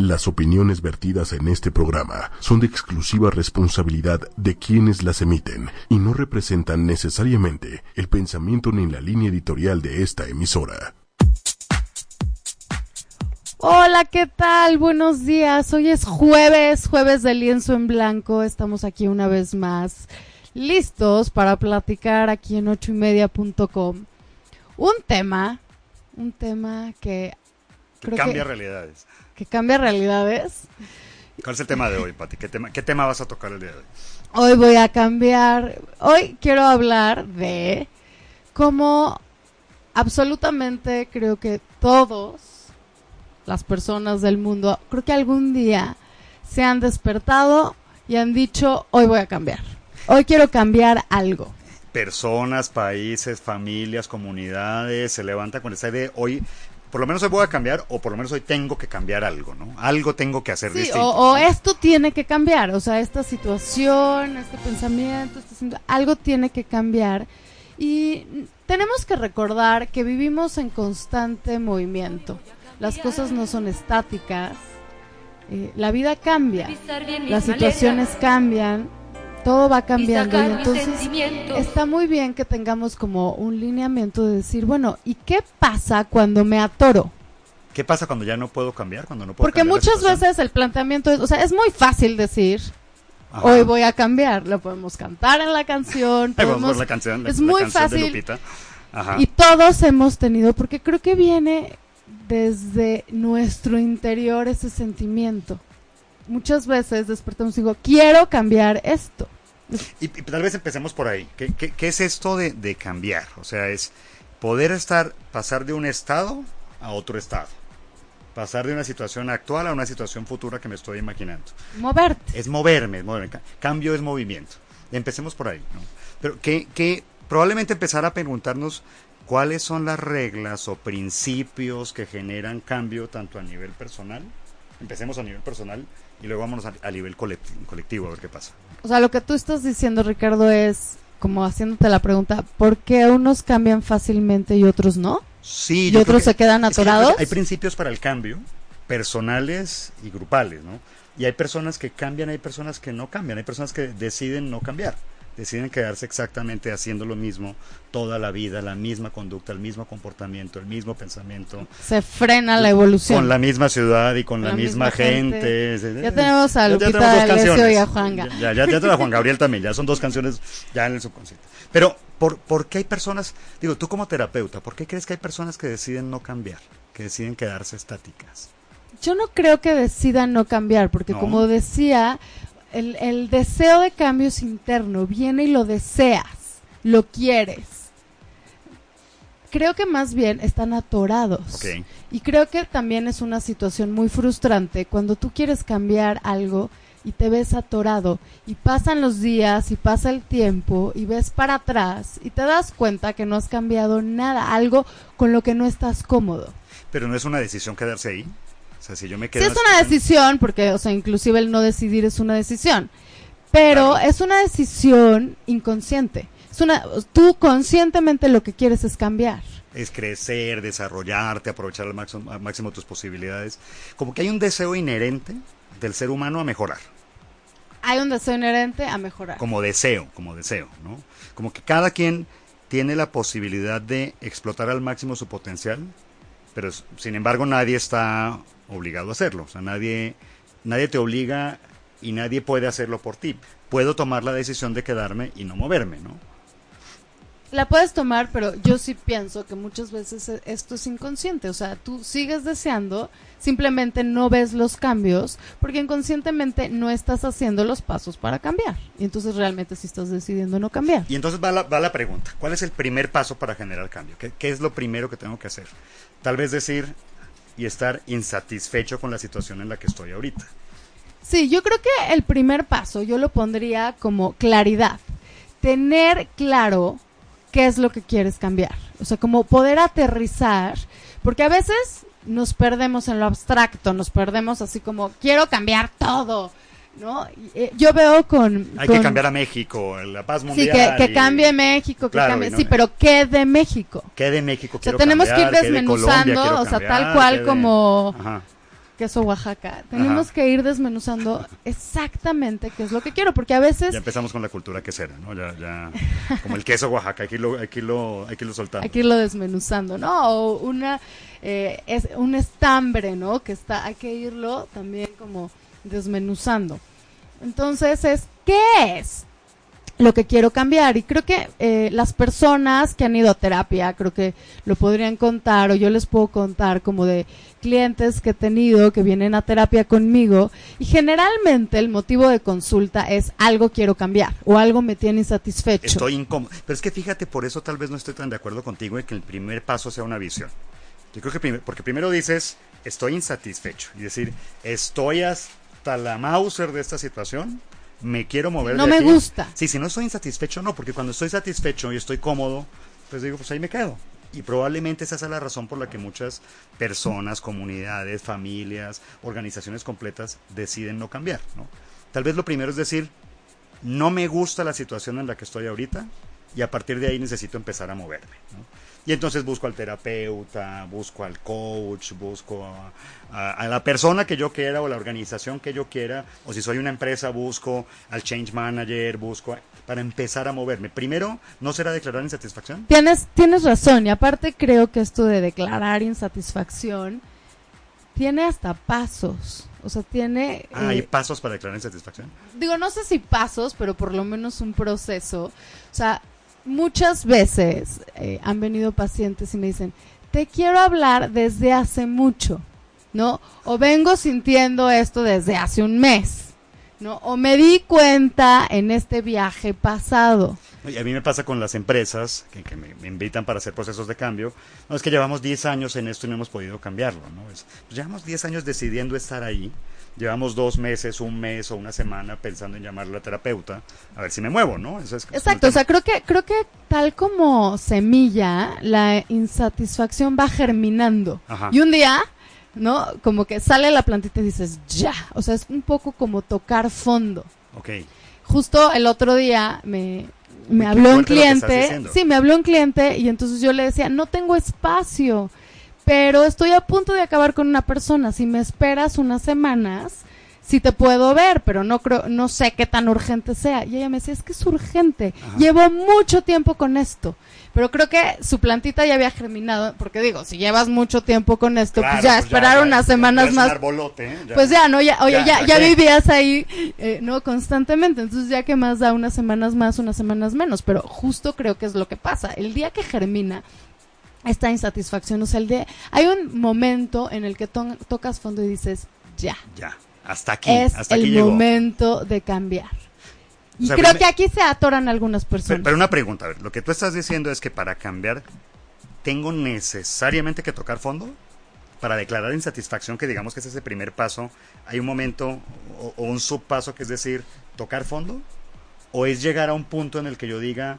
Las opiniones vertidas en este programa son de exclusiva responsabilidad de quienes las emiten y no representan necesariamente el pensamiento ni la línea editorial de esta emisora. Hola, ¿qué tal? Buenos días. Hoy es jueves, jueves de lienzo en blanco. Estamos aquí una vez más, listos para platicar aquí en ochoymedia.com. Un tema, un tema que que cambia realidades. Que cambia realidades. ¿Cuál es el tema de hoy, Pati? ¿Qué tema, ¿Qué tema vas a tocar el día de hoy? Hoy voy a cambiar, hoy quiero hablar de cómo absolutamente creo que todos las personas del mundo, creo que algún día se han despertado y han dicho, hoy voy a cambiar, hoy quiero cambiar algo. Personas, países, familias, comunidades se levantan con esa idea, hoy por lo menos hoy voy a cambiar o por lo menos hoy tengo que cambiar algo, ¿no? Algo tengo que hacer distinto. O, o esto tiene que cambiar, o sea, esta situación, este pensamiento, este, algo tiene que cambiar. Y tenemos que recordar que vivimos en constante movimiento. Las cosas no son estáticas. Eh, la vida cambia, las situaciones cambian, todo va cambiando y entonces está muy bien que tengamos como un lineamiento de decir, bueno, ¿y qué pasa cuando me atoro? ¿Qué pasa cuando ya no puedo cambiar? Cuando no puedo Porque muchas veces el planteamiento es, o sea, es muy fácil decir, hoy voy a cambiar, lo podemos cantar en la canción, podemos, la canción es muy fácil y todos hemos tenido, porque creo que viene desde nuestro interior ese sentimiento muchas veces despertamos y digo, quiero cambiar esto. Y, tal vez empecemos por ahí. ¿Qué, qué, es esto de, de, cambiar? O sea, es poder estar, pasar de un estado a otro estado. Pasar de una situación actual a una situación futura que me estoy imaginando. Moverte. Es moverme, moverme. Cambio es movimiento. Empecemos por ahí. ¿no? Pero que, que probablemente empezar a preguntarnos cuáles son las reglas o principios que generan cambio tanto a nivel personal. Empecemos a nivel personal y luego vámonos a, nivel colectivo a ver qué pasa. O sea, lo que tú estás diciendo, Ricardo, es como haciéndote la pregunta, ¿por qué unos cambian fácilmente y otros no? Sí. ¿Y otros se quedan atorados? hay principios para el cambio, personales y grupales, ¿no? Y hay personas que cambian, hay personas que no cambian, hay personas que deciden no cambiar deciden quedarse exactamente haciendo lo mismo toda la vida, la misma conducta, el mismo comportamiento, el mismo pensamiento. Se frena la evolución. Con la misma ciudad y con, la, misma, gente. Ya tenemos a Lupita ya, y a Juan Ya, ya, ya, tenemos a Juan Gabriel también, ya son dos canciones ya en el subconsciente. Pero, ¿por, ¿por qué hay personas, digo, tú como terapeuta, ¿por qué crees que hay personas que deciden no cambiar, que deciden quedarse estáticas? Yo no creo que decidan no cambiar, porque como decía, el, el deseo de cambio es interno, viene y lo deseas, lo quieres. Creo que más bien están atorados. Y creo que también es una situación muy frustrante cuando tú quieres cambiar algo y te ves atorado y pasan los días y pasa el tiempo y ves para atrás y te das cuenta que no has cambiado nada, algo con lo que no estás cómodo. Pero no es una decisión quedarse ahí si yo me Sí es una decisión, porque, o sea, inclusive el no decidir es una decisión, pero es una decisión inconsciente. Es una, tú conscientemente lo que quieres es cambiar. Es crecer, desarrollarte, aprovechar al máximo, al máximo tus posibilidades. Como que hay un deseo inherente del ser humano a mejorar. Hay un deseo inherente a mejorar. Como deseo, como deseo, ¿no? Como que cada quien tiene la posibilidad de explotar al máximo su potencial, pero sin embargo nadie está obligado a hacerlo. O sea, nadie, nadie te obliga y nadie puede hacerlo por ti. Puedo tomar la decisión de quedarme y no moverme, ¿no? La puedes tomar, pero yo sí pienso que muchas veces e, esto es inconsciente. O sea, tú sigues deseando, simplemente no ves los cambios, porque inconscientemente no estás haciendo los pasos para cambiar. Y entonces realmente sí estás decidiendo no cambiar. Y entonces va la, va la pregunta, ¿cuál es el primer paso para generar cambio? ¿Qué, ¿Qué es lo primero que tengo que hacer? Tal vez decir, y estar insatisfecho con la situación en la que estoy ahorita. Sí, yo creo que el primer paso yo lo pondría como claridad. Tener claro qué es lo que quieres cambiar. O sea, como poder aterrizar, porque a veces nos perdemos en lo abstracto, nos perdemos así como quiero cambiar todo. ¿No? Eh, yo veo con... Hay que cambiar a México, la paz mundial. Sí, que, cambie México, que cambie... Sí, pero ¿qué de México? ¿Qué de México? O sea, tenemos que ir desmenuzando, o sea, tal cual como... queso Oaxaca, tenemos que ir desmenuzando exactamente qué es lo que quiero, porque a veces... Ya empezamos con la cultura quesera, ¿no? Ya, ya, como el queso Oaxaca, que hay que irlo, hay que irlo soltando. Hay que irlo desmenuzando, ¿no? O una, eh, es un estambre, ¿no? Que está, hay que irlo también como desmenuzando. Entonces es, ¿qué es? lo que quiero cambiar. Y creo que eh, las personas que han ido a terapia, creo que lo podrían contar o yo les puedo contar como de clientes que he tenido que vienen a terapia conmigo y generalmente el motivo de consulta es algo quiero cambiar o algo me tiene insatisfecho. Estoy incómodo. Pero es que fíjate, por eso tal vez no estoy tan de acuerdo contigo en que el primer paso sea una visión. Yo creo que porque primero dices estoy insatisfecho y decir estoy hasta la Mauser de esta situación me quiero mover. No me gusta. Sí, si no estoy insatisfecho, no, porque cuando estoy satisfecho y estoy cómodo, pues digo, pues ahí me quedo. Y probablemente esa es la razón por la que muchas personas, comunidades, familias, organizaciones completas deciden no cambiar. ¿no? Tal vez lo primero es decir, no me gusta la situación en la que estoy ahorita y a partir de ahí necesito empezar a moverme. ¿no? Y entonces busco al terapeuta, busco al coach, busco a, la persona que yo quiera o la organización que yo quiera, o si soy una empresa, busco al change manager, busco para empezar a moverme. Primero, ¿no será declarar insatisfacción? Tienes, tienes razón, y aparte creo que esto de declarar insatisfacción tiene hasta pasos. O sea, tiene... Ah, ¿Hay eh, pasos para declarar insatisfacción? Digo, no sé si pasos, pero por lo menos un proceso. O sea, muchas veces eh, han venido pacientes y me dicen, te quiero hablar desde hace mucho, ¿no? O vengo sintiendo esto desde hace un mes, ¿no? O me di cuenta en este viaje pasado. Y a mí me pasa con las empresas que, me, invitan para hacer procesos de cambio. No es que llevamos 10 años en esto y no hemos podido cambiarlo, ¿no? pues llevamos 10 años decidiendo estar ahí llevamos dos meses, un mes o una semana pensando en llamar a la terapeuta a ver si me muevo, ¿no? Exacto, o sea, creo que, creo que tal como semilla, la insatisfacción va germinando. Y un día, ¿no? Como que sale la plantita y dices, ya, o sea, es un poco como tocar fondo. Ok. Justo el otro día me, me habló un cliente, sí, me habló un cliente y entonces yo le decía, no tengo espacio pero estoy a punto de acabar con una persona. Si me esperas unas semanas, sí te puedo ver, pero no creo, no sé qué tan urgente sea. Y ella me decía, es que es urgente. Llevo mucho tiempo con esto. Pero creo que su plantita ya había germinado, porque digo, si llevas mucho tiempo con esto, pues ya pues esperar unas semanas más. ¿eh? Pues ya, no, ya, oye, ya, ya, vivías ahí, eh, no, constantemente. Entonces ya que más da unas semanas más, unas semanas menos. Pero justo creo que es lo que pasa. El día que germina, esta insatisfacción. O sea, el de, hay un momento en el que tocas fondo y dices, ya. Ya, hasta aquí. Es hasta el momento de cambiar. Y creo que aquí se atoran algunas personas. Pero, una pregunta, a ver, lo que tú estás diciendo es que para cambiar, ¿tengo necesariamente que tocar fondo? Para declarar insatisfacción, que digamos que es ese primer paso, ¿hay un momento o, o un subpaso que es decir, tocar fondo? ¿O es llegar a un punto en el que yo diga,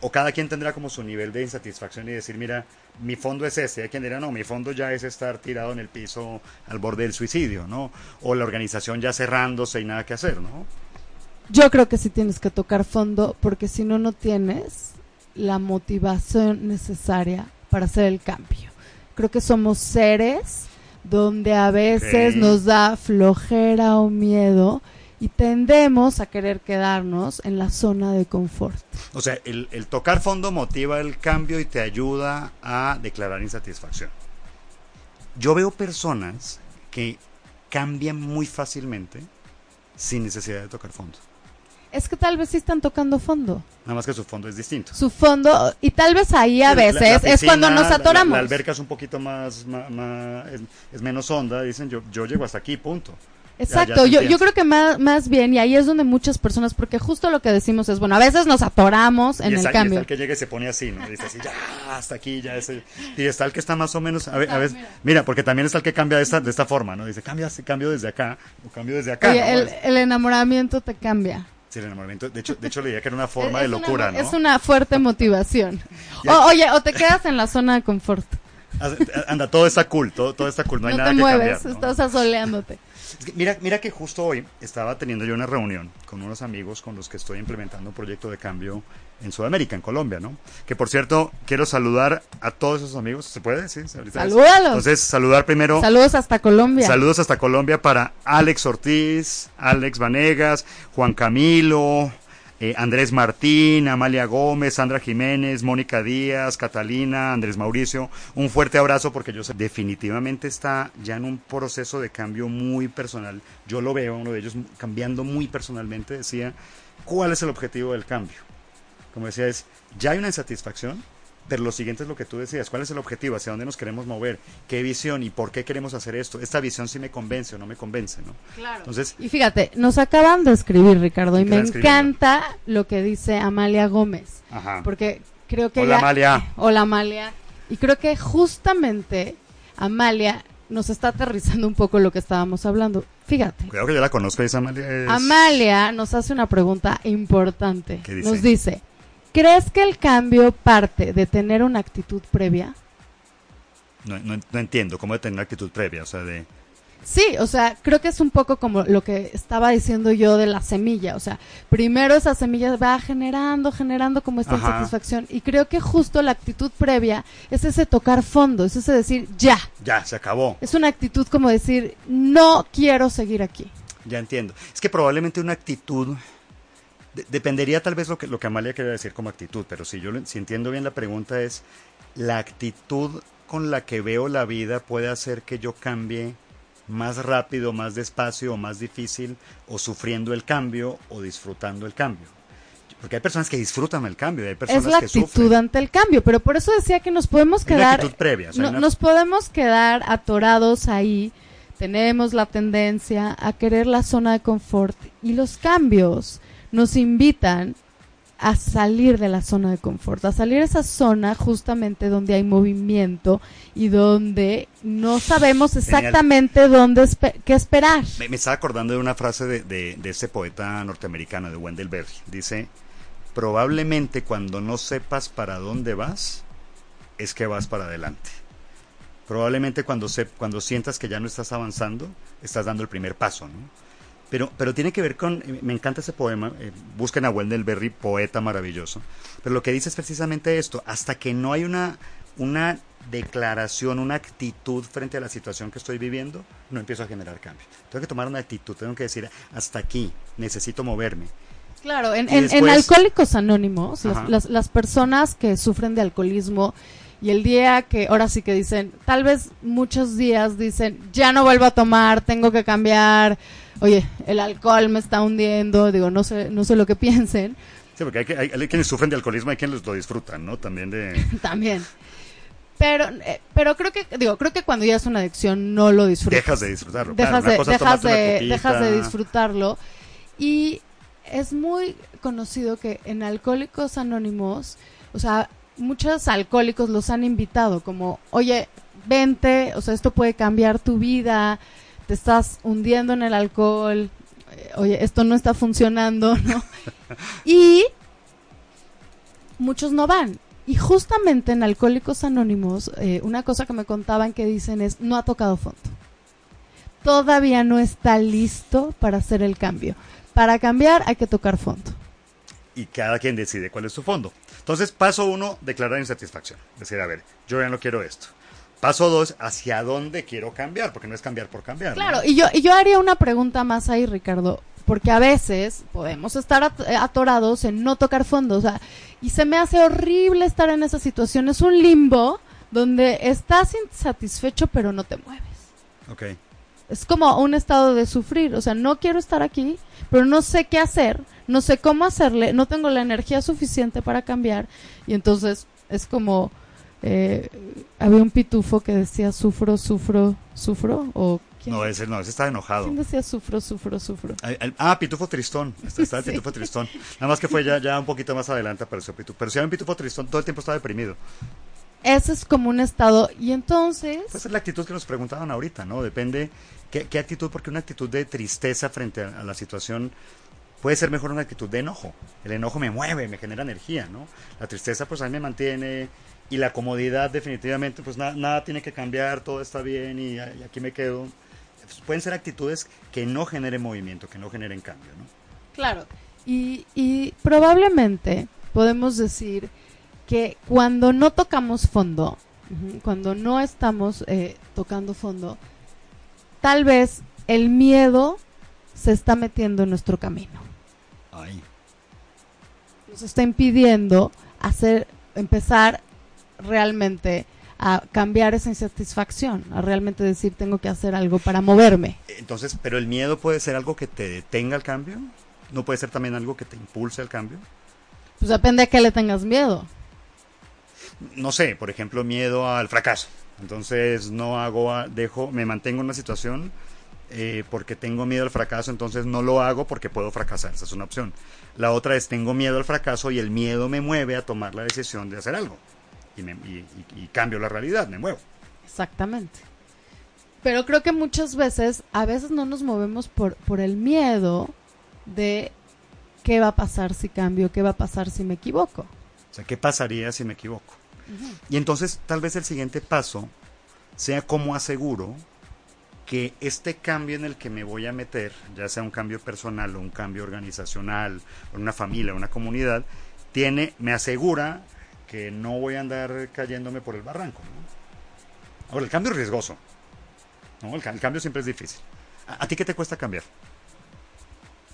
o, cada quien tendrá como su nivel de insatisfacción y decir, mira, mi fondo es ese. Hay quien dirá, no, mi fondo ya es estar tirado en el piso al borde del suicidio, ¿no? O la organización ya cerrándose y nada que hacer, ¿no? Yo creo que sí tienes que tocar fondo porque si no, no tienes la motivación necesaria para hacer el cambio. Creo que somos seres donde a veces nos da flojera o miedo y tendemos a querer quedarnos en la zona de confort. O sea, el, tocar fondo motiva el cambio y te ayuda a declarar insatisfacción. Yo veo personas que cambian muy fácilmente sin necesidad de tocar fondo. Es que tal vez sí están tocando fondo. Nada más que su fondo es distinto. Su fondo, y tal vez ahí a veces es cuando nos atoramos. La, alberca es un poquito más, es, menos honda, dicen yo, yo llego hasta aquí, punto. Exacto, yo, yo creo que más, más bien, y ahí es donde muchas personas, porque justo lo que decimos es, bueno, a veces nos atoramos en el cambio. Y está el que llega y se pone así, ¿no? Dice así, ya, hasta aquí, ya ese. Y está el que está más o menos, a, ver, a ver, mira, porque también está el que cambia de esta, de esta forma, ¿no? Dice, cambia, cambio desde acá, o cambio desde acá. el, el enamoramiento te cambia. Sí, el enamoramiento. De hecho, de hecho le diría que era una forma de locura, ¿no? Es una fuerte motivación. oye, o te quedas en la zona de confort. Anda, todo está cool, todo, todo está cool, no hay nada te que mueves, cambiar. ¿no? estás asoleándote. Es que mira, mira que justo hoy estaba teniendo yo una reunión con unos amigos con los que estoy implementando un proyecto de cambio en Sudamérica, en Colombia, ¿no? Que por cierto, quiero saludar a todos esos amigos. ¿Se puede? Sí. Salúdalos. Entonces, saludar primero. Saludos hasta Colombia. Saludos hasta Colombia para Alex Ortiz, Alex Vanegas, Juan Camilo, eh, Andrés Martín, Amalia Gómez, Sandra Jiménez, Mónica Díaz, Catalina, Andrés Mauricio. Un fuerte abrazo porque yo sé, definitivamente está ya en un proceso de cambio muy personal. Yo lo veo, uno de ellos cambiando muy personalmente. Decía, ¿cuál es el objetivo del cambio? Como decía, es, ya hay una insatisfacción, pero lo siguiente es lo que tú decías, ¿cuál es el objetivo? ¿Hacia dónde nos queremos mover? ¿Qué visión y por qué queremos hacer esto? ¿Esta visión sí me convence o no me convence? ¿no? Claro. Entonces, Y fíjate, nos acaban de escribir, Ricardo, y ¿Qué me encanta lo que dice Amalia Gómez. ajá. Porque creo que Hola, Amalia. Hola Amalia. Y creo que justamente Amalia nos está aterrizando un poco lo que estábamos hablando. Fíjate. Cuidado que yo la conozco, esa Amalia es- Amalia nos hace una pregunta importante. ¿Qué dice? Nos dice, ¿crees que el cambio parte de tener una actitud previa? No, no- no entiendo cómo de tener actitud previa, o sea, de... Sí, o sea, creo que es un poco como lo que estaba diciendo yo de la semilla. O sea, primero esa semilla va generando, generando como esta Ajá. insatisfacción. Y creo que justo la actitud previa es ese tocar fondo, es ese decir, ya. Ya, se acabó, Es una actitud como decir, no quiero seguir aquí. ya entiendo. Es que probablemente una actitud... de- dependería tal vez lo que, lo que Amalia quería decir como actitud, pero si yo si entiendo bien la pregunta es, ¿la actitud con la que veo la vida puede hacer que yo cambie más rápido, más despacio o más difícil, o sufriendo el cambio o disfrutando el cambio? Porque hay personas que disfrutan el cambio, y hay personas Es la que actitud sufren. ante el cambio, pero por eso decía que nos podemos quedar... actitud previa, o sea, no- hay una- Nos podemos quedar atorados ahí. Tenemos la tendencia a querer la zona de confort y los cambios nos invitan a salir de la zona de confort, a salir de esa zona justamente donde hay movimiento y donde no sabemos exactamente dónde qué esperar. Me, me estaba acordando de una frase de, de, de este poeta norteamericano, de Wendell Berry. Dice, probablemente cuando no sepas para dónde vas, es que vas para adelante. Probablemente cuando, se, cuando sientas que ya no estás avanzando, estás dando el primer paso, ¿no? Pero, pero tiene que ver con, eh, me encanta ese poema, eh, busquen a Wendell Berry, poeta maravilloso, pero lo que dice es precisamente esto, hasta que no hay una, una declaración, una actitud frente a la situación que estoy viviendo, no empiezo a generar cambio. Tengo que tomar una actitud, tengo que decir, hasta aquí, necesito moverme. Claro, en, en- Alcohólicos Anónimos, las, las- las personas que sufren de alcoholismo y el día que, ahora sí que dicen, tal vez muchos días dicen, ya no vuelvo a tomar, tengo que cambiar, oye, el alcohol me está hundiendo, digo, no sé, no sé lo que piensen, Sí, porque hay, que- hay- hay quienes sufren de alcoholismo, hay quienes lo disfrutan, ¿no? También de... también. Pero, eh, pero creo que, digo, creo que cuando ya es una adicción no lo disfrutas. Dejas de disfrutarlo. dejas, claro, de, dejas, de, dejas de disfrutarlo. Y es muy conocido que en Alcohólicos Anónimos, o sea, muchos alcohólicos los han invitado como, oye, vente, o sea, esto puede cambiar tu vida, te estás hundiendo en el alcohol, eh, oye, esto no está funcionando, ¿no? y muchos no van. Y justamente en Alcohólicos Anónimos, eh, una cosa que me contaban que dicen es, no ha tocado fondo. Todavía no está listo para hacer el cambio. Para cambiar hay que tocar fondo. y cada quien decide cuál es su fondo. Entonces, paso uno, declarar insatisfacción. Decir, a ver, yo ya no quiero esto. Paso dos, hacia dónde quiero cambiar, porque no es cambiar por cambiar. ¿no? Claro, y yo, y yo haría una pregunta más ahí, Ricardo, porque a veces podemos estar eh, atorados en no tocar fondo, o sea, y se me hace horrible estar en esa situación. Es un limbo donde estás insatisfecho pero no te mueves. Ok. Es como un estado de sufrir, o sea, no quiero estar aquí, pero no sé qué hacer, no sé cómo hacerle, no tengo la energía suficiente para cambiar, y entonces es como, eh, había un pitufo que decía sufro, sufro, sufro, o ¿quién, No, ese no, ese está enojado. quién decía sufro, sufro, sufro? Ah, Pitufo Tristón. Sí. Pitufo Tristón. Nada más que fue ya, ya un poquito más adelante apareció Pitufo. Pero si hay un Pitufo Tristón, todo el tiempo está deprimido. Ese es como un estado, y entonces, Pues es la actitud que nos preguntaban ahorita, ¿no? Depende qué, qué actitud, porque una actitud de tristeza frente a, a la situación puede ser mejor una actitud de enojo. El enojo me mueve, me genera energía, ¿no? La tristeza pues a mí me mantiene y la comodidad definitivamente pues nada tiene que cambiar, todo está bien y, aquí me quedo. Pues, pueden ser actitudes que no generen movimiento, que no generen cambio, ¿no? Claro, y, y probablemente podemos decir que cuando no tocamos fondo, cuando no estamos eh, tocando fondo, tal vez el miedo se está metiendo en nuestro camino. Nos está impidiendo hacer, empezar realmente a cambiar esa insatisfacción, a realmente decir tengo que hacer algo para moverme. Entonces, pero el miedo puede ser algo que te detenga el cambio, no puede ser también algo que te impulse al cambio. Pues depende a qué le tengas miedo. No sé, por ejemplo, miedo al fracaso. Entonces no hago, dejo, me mantengo en una situación eh, porque tengo miedo al fracaso, entonces no lo hago porque puedo fracasar. Esa es una opción. La otra es tengo miedo al fracaso y el miedo me mueve a tomar la decisión de hacer algo. Y, cambio la realidad, me muevo. Exactamente. Pero creo que muchas veces, a veces no nos movemos por, por el miedo de qué va a pasar si cambio, qué va a pasar si me equivoco. O sea, ¿qué pasaría si me equivoco? Y entonces tal vez el siguiente paso sea cómo aseguro que este cambio en el que me voy a meter, ya sea un cambio personal o un cambio organizacional, o una familia, o una comunidad, tiene, me asegura que no voy a andar cayéndome por el barranco. Ahora, el cambio es riesgoso. El, cambio siempre es difícil. ¿A, ti qué te cuesta cambiar?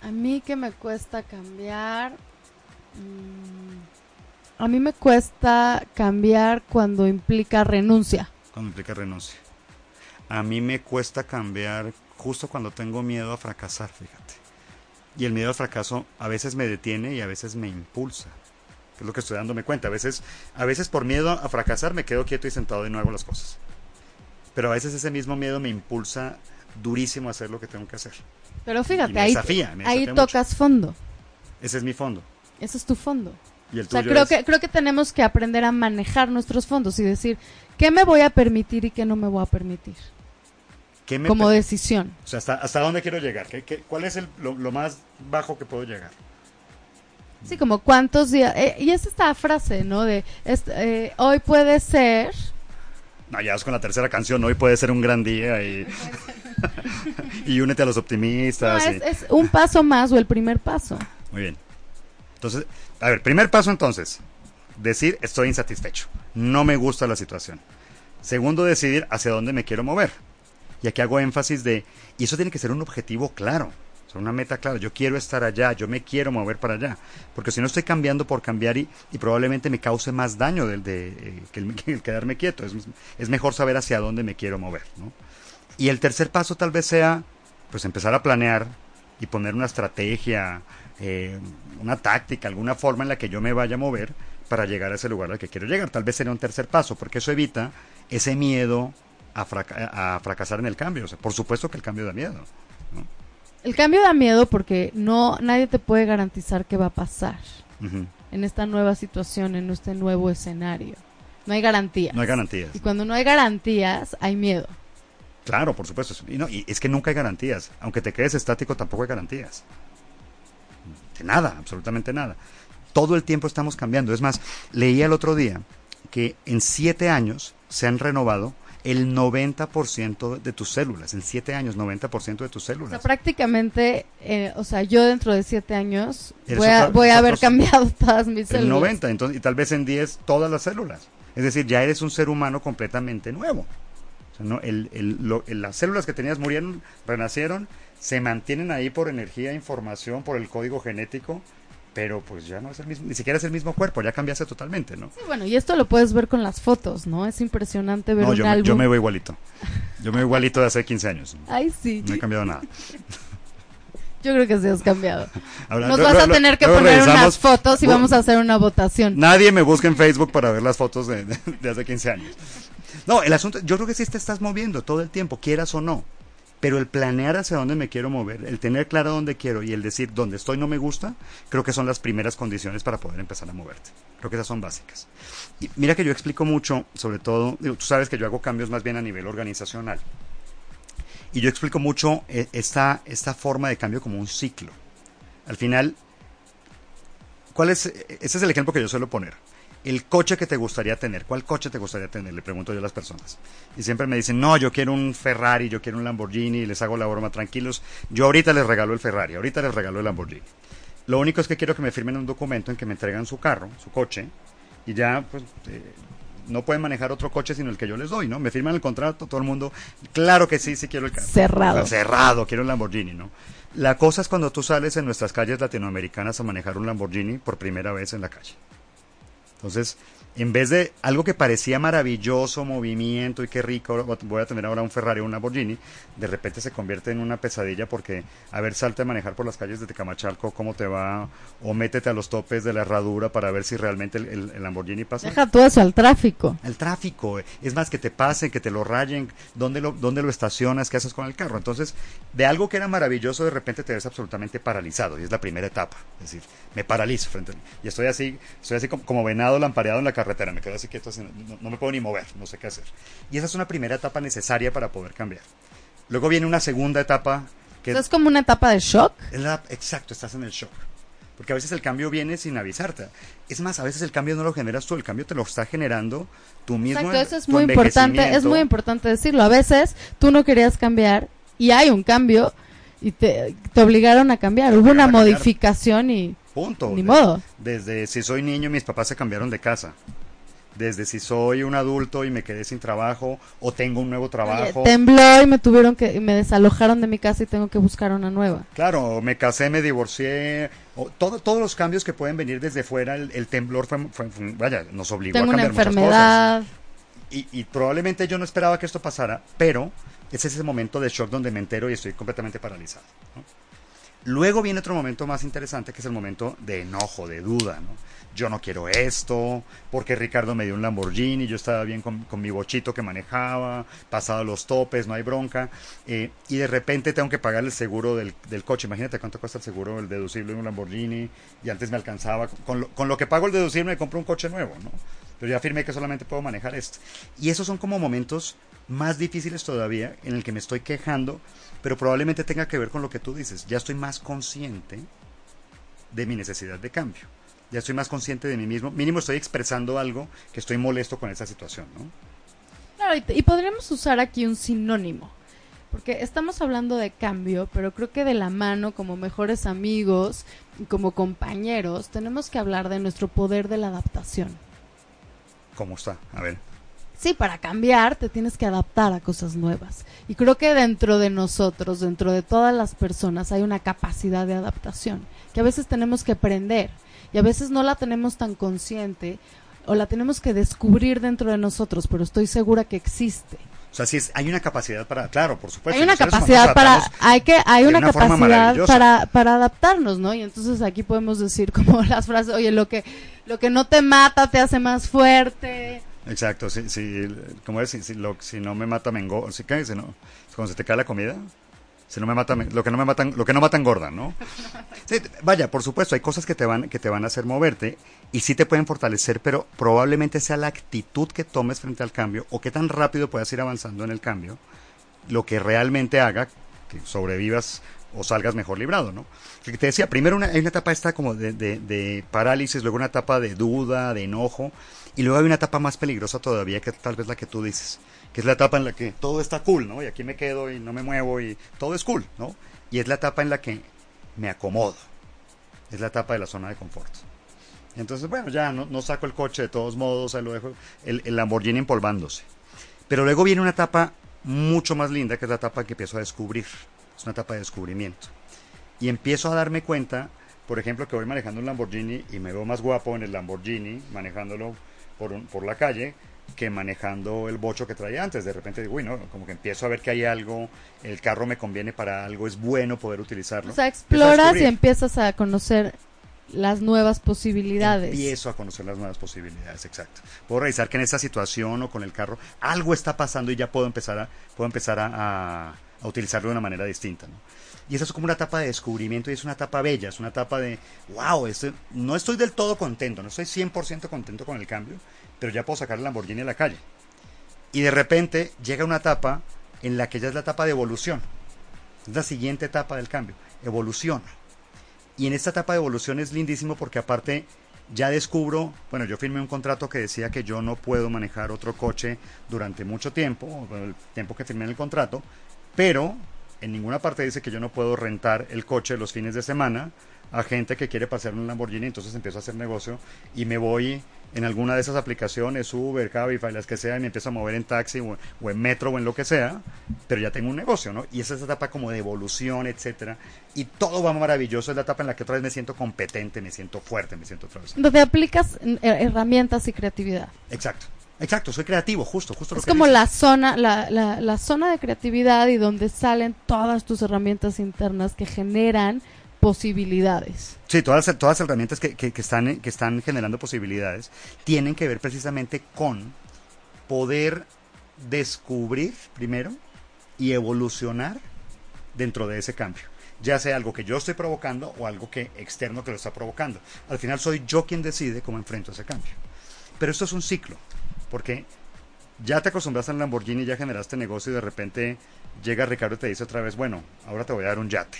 A mí que me cuesta cambiar... Mm, a mí me cuesta cambiar cuando implica renuncia. Cuando implica renuncia. A mí me cuesta cambiar justo cuando tengo miedo a fracasar, fíjate. Y el miedo al fracaso a veces me detiene y a veces me impulsa. Es lo que estoy dándome cuenta. A veces, a veces por miedo a fracasar me quedo quieto y sentado y no hago las cosas. Pero a veces ese mismo miedo me impulsa durísimo a hacer lo que tengo que hacer. Pero fíjate, ahí, ahí tocas fondo. Ese es mi fondo. Ese es tu fondo. ¿Y el o sea, creo, que, creo que tenemos que aprender a manejar nuestros fondos y decir, ¿qué me voy a permitir y qué no me voy a permitir? como decisión. O sea, ¿hasta, hasta dónde quiero llegar? ¿Qué, cuál es el, lo, más bajo que puedo llegar? Sí, como cuántos días. Eh, y es esta frase, ¿no? De eh, hoy puede ser. No, ya es con la tercera canción. Hoy puede ser un gran día y. y únete a los optimistas. es, es un paso más o el primer paso. Muy bien. Entonces, a ver, primer paso entonces. Decir estoy insatisfecho. No me gusta la situación. Segundo, decidir hacia dónde me quiero mover. Y aquí hago énfasis de, y eso tiene que ser un objetivo claro, o sea, una meta clara. Yo quiero estar allá, yo me quiero mover para allá. Porque si no estoy cambiando por cambiar y, probablemente me cause más daño del de, eh, que, el, quedarme quieto. Es, es, mejor saber hacia dónde me quiero mover. ¿no? Y el tercer paso tal vez sea, pues empezar a planear y poner una estrategia, eh, una táctica, alguna forma en la que yo me vaya a mover para llegar a ese lugar al que quiero llegar. Tal vez sería un tercer paso, porque eso evita ese miedo a, fracasar en el cambio. O sea, por supuesto que el cambio da miedo. El cambio da miedo porque no nadie te puede garantizar qué va a pasar en esta nueva situación, en este nuevo escenario. No hay garantías. No hay garantías. Y cuando no hay garantías, hay miedo. Claro, por supuesto. Y, no, y es que nunca hay garantías. Aunque te quedes estático, tampoco hay garantías. De nada, absolutamente nada. Todo el tiempo estamos cambiando. Es más, leí el otro día que en siete años se han renovado el 90% de tus células, en siete años, 90% de tus células. O sea, prácticamente, eh, o sea, yo dentro de siete años voy a, voy a haber cambiado todas mis células. El 90, entonces, y tal vez en 10 todas las células. Es decir, ya eres un ser humano completamente nuevo. O sea, ¿no? el, el, las células que tenías murieron, renacieron, se mantienen ahí por energía, información, por el código genético pero pues ya no es el mismo, ni siquiera es el mismo cuerpo, ya cambiaste totalmente, ¿no? Sí, bueno, y esto lo puedes ver con las fotos, ¿no? Es impresionante ver no, un yo álbum. Me, yo me veo igualito. Yo me veo igualito de hace 15 años. Ay, sí. No he cambiado nada. Yo creo que sí has cambiado. Nos vas a tener que poner unas fotos y vamos a hacer una votación. Nadie me busca en Facebook para ver las fotos de, de hace 15 años. No, el asunto, yo creo que sí te estás moviendo todo el tiempo, quieras o no. Pero el planear hacia dónde me quiero mover, el tener claro dónde quiero y el decir dónde estoy no me gusta, creo que son las primeras condiciones para poder empezar a moverte. Creo que esas son básicas. Y mira que yo explico mucho, sobre todo, tú sabes que yo hago cambios más bien a nivel organizacional. Y yo explico mucho eh, esta, esta forma de cambio como un ciclo. Al final, ¿cuál es? Ese es el ejemplo que yo suelo poner. El coche que te gustaría tener, ¿cuál coche te gustaría tener? Le pregunto yo a las personas. Y siempre me dicen, no, yo quiero un Ferrari, yo quiero un Lamborghini, y les hago la broma tranquilos. Yo ahorita les regalo el Ferrari, ahorita les regalo el Lamborghini. Lo único es que quiero que me firmen un documento en que me entregan su carro, su coche, y ya, pues, eh, no pueden manejar otro coche sino el que yo les doy, ¿no? Me firman el contrato, todo el mundo, claro que sí, sí quiero el carro. Cerrado. Cerrado, quiero un Lamborghini, ¿no? La cosa es cuando tú sales en nuestras calles latinoamericanas a manejar un Lamborghini por primera vez en la calle. Entonces, en vez de algo que parecía maravilloso, movimiento y qué rico, voy a tener ahora un Ferrari o un Lamborghini, de repente se convierte en una pesadilla porque, a ver, salte a manejar por las calles de Tecamachalco, cómo te va, o métete a los topes de la herradura para ver si realmente el, Lamborghini pasa. Deja todo eso al tráfico. El tráfico, es más, que te pasen, que te lo rayen, dónde lo, dónde lo estacionas, qué haces con el carro. Entonces, de algo que era maravilloso, de repente te ves absolutamente paralizado, y es la primera etapa. Es decir, me paralizo frente a Y estoy así, estoy así como, como venado lampareado en la carretera carretera, me quedo así quieto, no, me puedo ni mover, no sé qué hacer. Y esa es una primera etapa necesaria para poder cambiar. Luego viene una segunda etapa que... es como una etapa de shock. exacto, estás en el shock. Porque a veces el cambio viene sin avisarte. Es más, a veces el cambio no lo generas tú, el cambio te lo está generando tú mismo. Exacto, eso es muy importante, es muy importante decirlo. A veces tú no querías cambiar y hay un cambio y te, te obligaron a cambiar. Hubo una modificación y Punto. Ni modo. Desde si soy niño, mis papás se cambiaron de casa. Desde si soy un adulto y me quedé sin trabajo o tengo un nuevo trabajo. tembló y me tuvieron que me desalojaron de mi casa y tengo que buscar una nueva. Claro, me casé, me divorcié, o todo, todos los cambios que pueden venir desde fuera, el, temblor fue, vaya, nos obligó a cambiar una enfermedad. Y, y, probablemente yo no esperaba que esto pasara, pero ese es ese momento de shock donde me entero y estoy completamente paralizado. ¿no? Luego viene otro momento más interesante que es el momento de enojo, de duda, ¿no? Yo no quiero esto, porque Ricardo me dio un Lamborghini, yo estaba bien con, mi bochito que manejaba, pasado los topes, no hay bronca, eh, y de repente tengo que pagar el seguro del, coche. Imagínate cuánto cuesta el seguro, el deducible de un Lamborghini, y antes me alcanzaba, con lo, con lo que pago el deducible me compro un coche nuevo, ¿no? Pero ya afirmé que solamente puedo manejar esto. Y esos son como momentos más difíciles todavía en el que me estoy quejando pero probablemente tenga que ver con lo que tú dices. Ya estoy más consciente de mi necesidad de cambio. Ya estoy más consciente de mí mismo. Mínimo estoy expresando algo que estoy molesto con esa situación, ¿no? Claro, y, podríamos usar aquí un sinónimo. Porque estamos hablando de cambio, pero creo que de la mano, como mejores amigos y como compañeros, tenemos que hablar de nuestro poder de la adaptación. ¿Cómo está? A ver. Sí, para cambiar te tienes que adaptar a cosas nuevas. Y creo que dentro de nosotros, dentro de todas las personas, hay una capacidad de adaptación que a veces tenemos que aprender y a veces no la tenemos tan consciente o la tenemos que descubrir dentro de nosotros, pero estoy segura que existe. O sea, sí hay una capacidad para, claro, por supuesto. Hay una capacidad para, hay que, hay una, capacidad para, para adaptarnos, ¿no? Y entonces aquí podemos decir como las frases, oye, lo que, lo que no te mata te hace más fuerte. Exacto, si, si, como es, si, si, lo, si no me mata me engorda, si, ¿qué? si no, cuando se te cae la comida, si no me mata, lo que no me matan, lo que no mata engorda, ¿no? vaya, por supuesto, hay cosas que te van, que te van a hacer moverte y sí te pueden fortalecer, pero probablemente sea la actitud que tomes frente al cambio o qué tan rápido puedas ir avanzando en el cambio, lo que realmente haga que sobrevivas o salgas mejor librado, ¿no? Que te decía, primero una, hay una etapa esta como de, de, de parálisis, luego una etapa de duda, de enojo, y luego hay una etapa más peligrosa todavía, que tal vez la que tú dices, que es la etapa en la que todo está cool, ¿no? Y aquí me quedo y no me muevo y todo es cool, ¿no? Y es la etapa en la que me acomodo. Es la etapa de la zona de confort. Entonces, bueno, ya no, saco el coche de todos modos, ahí lo dejo, el, el Lamborghini empolvándose. Pero luego viene una etapa mucho más linda, que es la etapa que empiezo a descubrir. Es una etapa de descubrimiento. Y empiezo a darme cuenta, por ejemplo, que voy manejando un Lamborghini y me veo más guapo en el Lamborghini, manejándolo por, por la calle que manejando el bocho que traía antes. De repente digo, uy, no, como que empiezo a ver que hay algo, el carro me conviene para algo, es bueno poder utilizarlo. O sea, exploras y empiezas a conocer las nuevas posibilidades. Empiezo a conocer las nuevas posibilidades, exacto. Puedo revisar que en esa situación o con el carro algo está pasando y ya puedo empezar a, puedo empezar a, a utilizarlo de una manera distinta. ¿no? Y esa es como una etapa de descubrimiento y es una etapa bella, es una etapa de, wow, este, no estoy del todo contento, no estoy 100% contento con el cambio, pero ya puedo sacar el Lamborghini a la calle. Y de repente llega una etapa en la que ya es la etapa de evolución. Es la siguiente etapa del cambio, evolución. Y en esta etapa de evolución es lindísimo porque aparte ya descubro, bueno, yo firmé un contrato que decía que yo no puedo manejar otro coche durante mucho tiempo, el tiempo que firmé en el contrato, pero en ninguna parte dice que yo no puedo rentar el coche los fines de semana a gente que quiere pasear un Lamborghini, entonces empiezo a hacer negocio y me voy en alguna de esas aplicaciones, Uber, Cabify, las que sea, y me empiezo a mover en taxi o, en metro o en lo que sea, pero ya tengo un negocio, ¿no? Y esa es la etapa como de evolución, etcétera, y todo va maravilloso, es la etapa en la que otra vez me siento competente, me siento fuerte, me siento otra vez. Donde aplicas eh, herramientas y creatividad. Exacto. Exacto, soy creativo, justo, justo lo es como la zona, la, la, la zona de creatividad y donde salen todas tus herramientas internas que generan posibilidades. Sí, todas, todas las herramientas que, que, están, que están generando posibilidades tienen que ver precisamente con poder descubrir primero y evolucionar dentro de ese cambio. Ya sea algo que yo estoy provocando o algo que externo que lo está provocando. Al final soy yo quien decide cómo enfrento ese cambio. Pero esto es un ciclo, porque ya te acostumbraste al Lamborghini, ya generaste negocio y de repente llega Ricardo y te dice otra vez, bueno, ahora te voy a dar un yate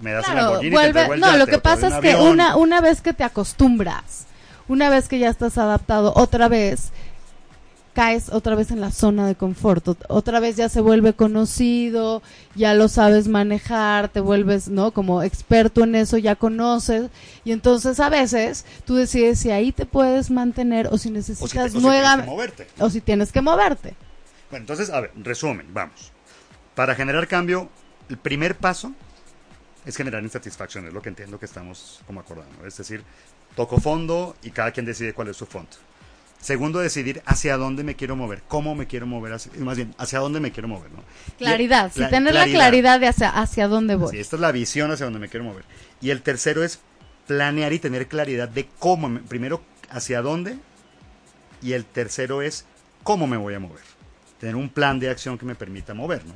me das No, lo que pasa es que una, una vez que te acostumbras, una vez que ya estás adaptado, otra vez caes otra vez en la zona de confort, otra vez ya se vuelve conocido, ya lo sabes manejar, te vuelves, ¿no? Como experto en eso, ya conoces, y entonces a veces tú decides si ahí te puedes mantener o si necesitas nuevamente, o si tienes que moverte. Bueno, entonces, a ver, resumen, vamos. Para generar cambio, el primer paso es generar insatisfacción, es lo que entiendo que estamos como acordando. Es decir, toco fondo y cada quien decide cuál es su fondo. Segundo, decidir hacia dónde me quiero mover, cómo me quiero mover, más bien, hacia dónde me quiero mover. ¿no? Claridad, si tener la claridad de hacia, hacia dónde voy. Sí, esta es la visión hacia dónde me quiero mover. Y el tercero es planear y tener claridad de cómo, primero, hacia dónde, y el tercero es cómo me voy a mover. Tener un plan de acción que me permita mover, ¿no?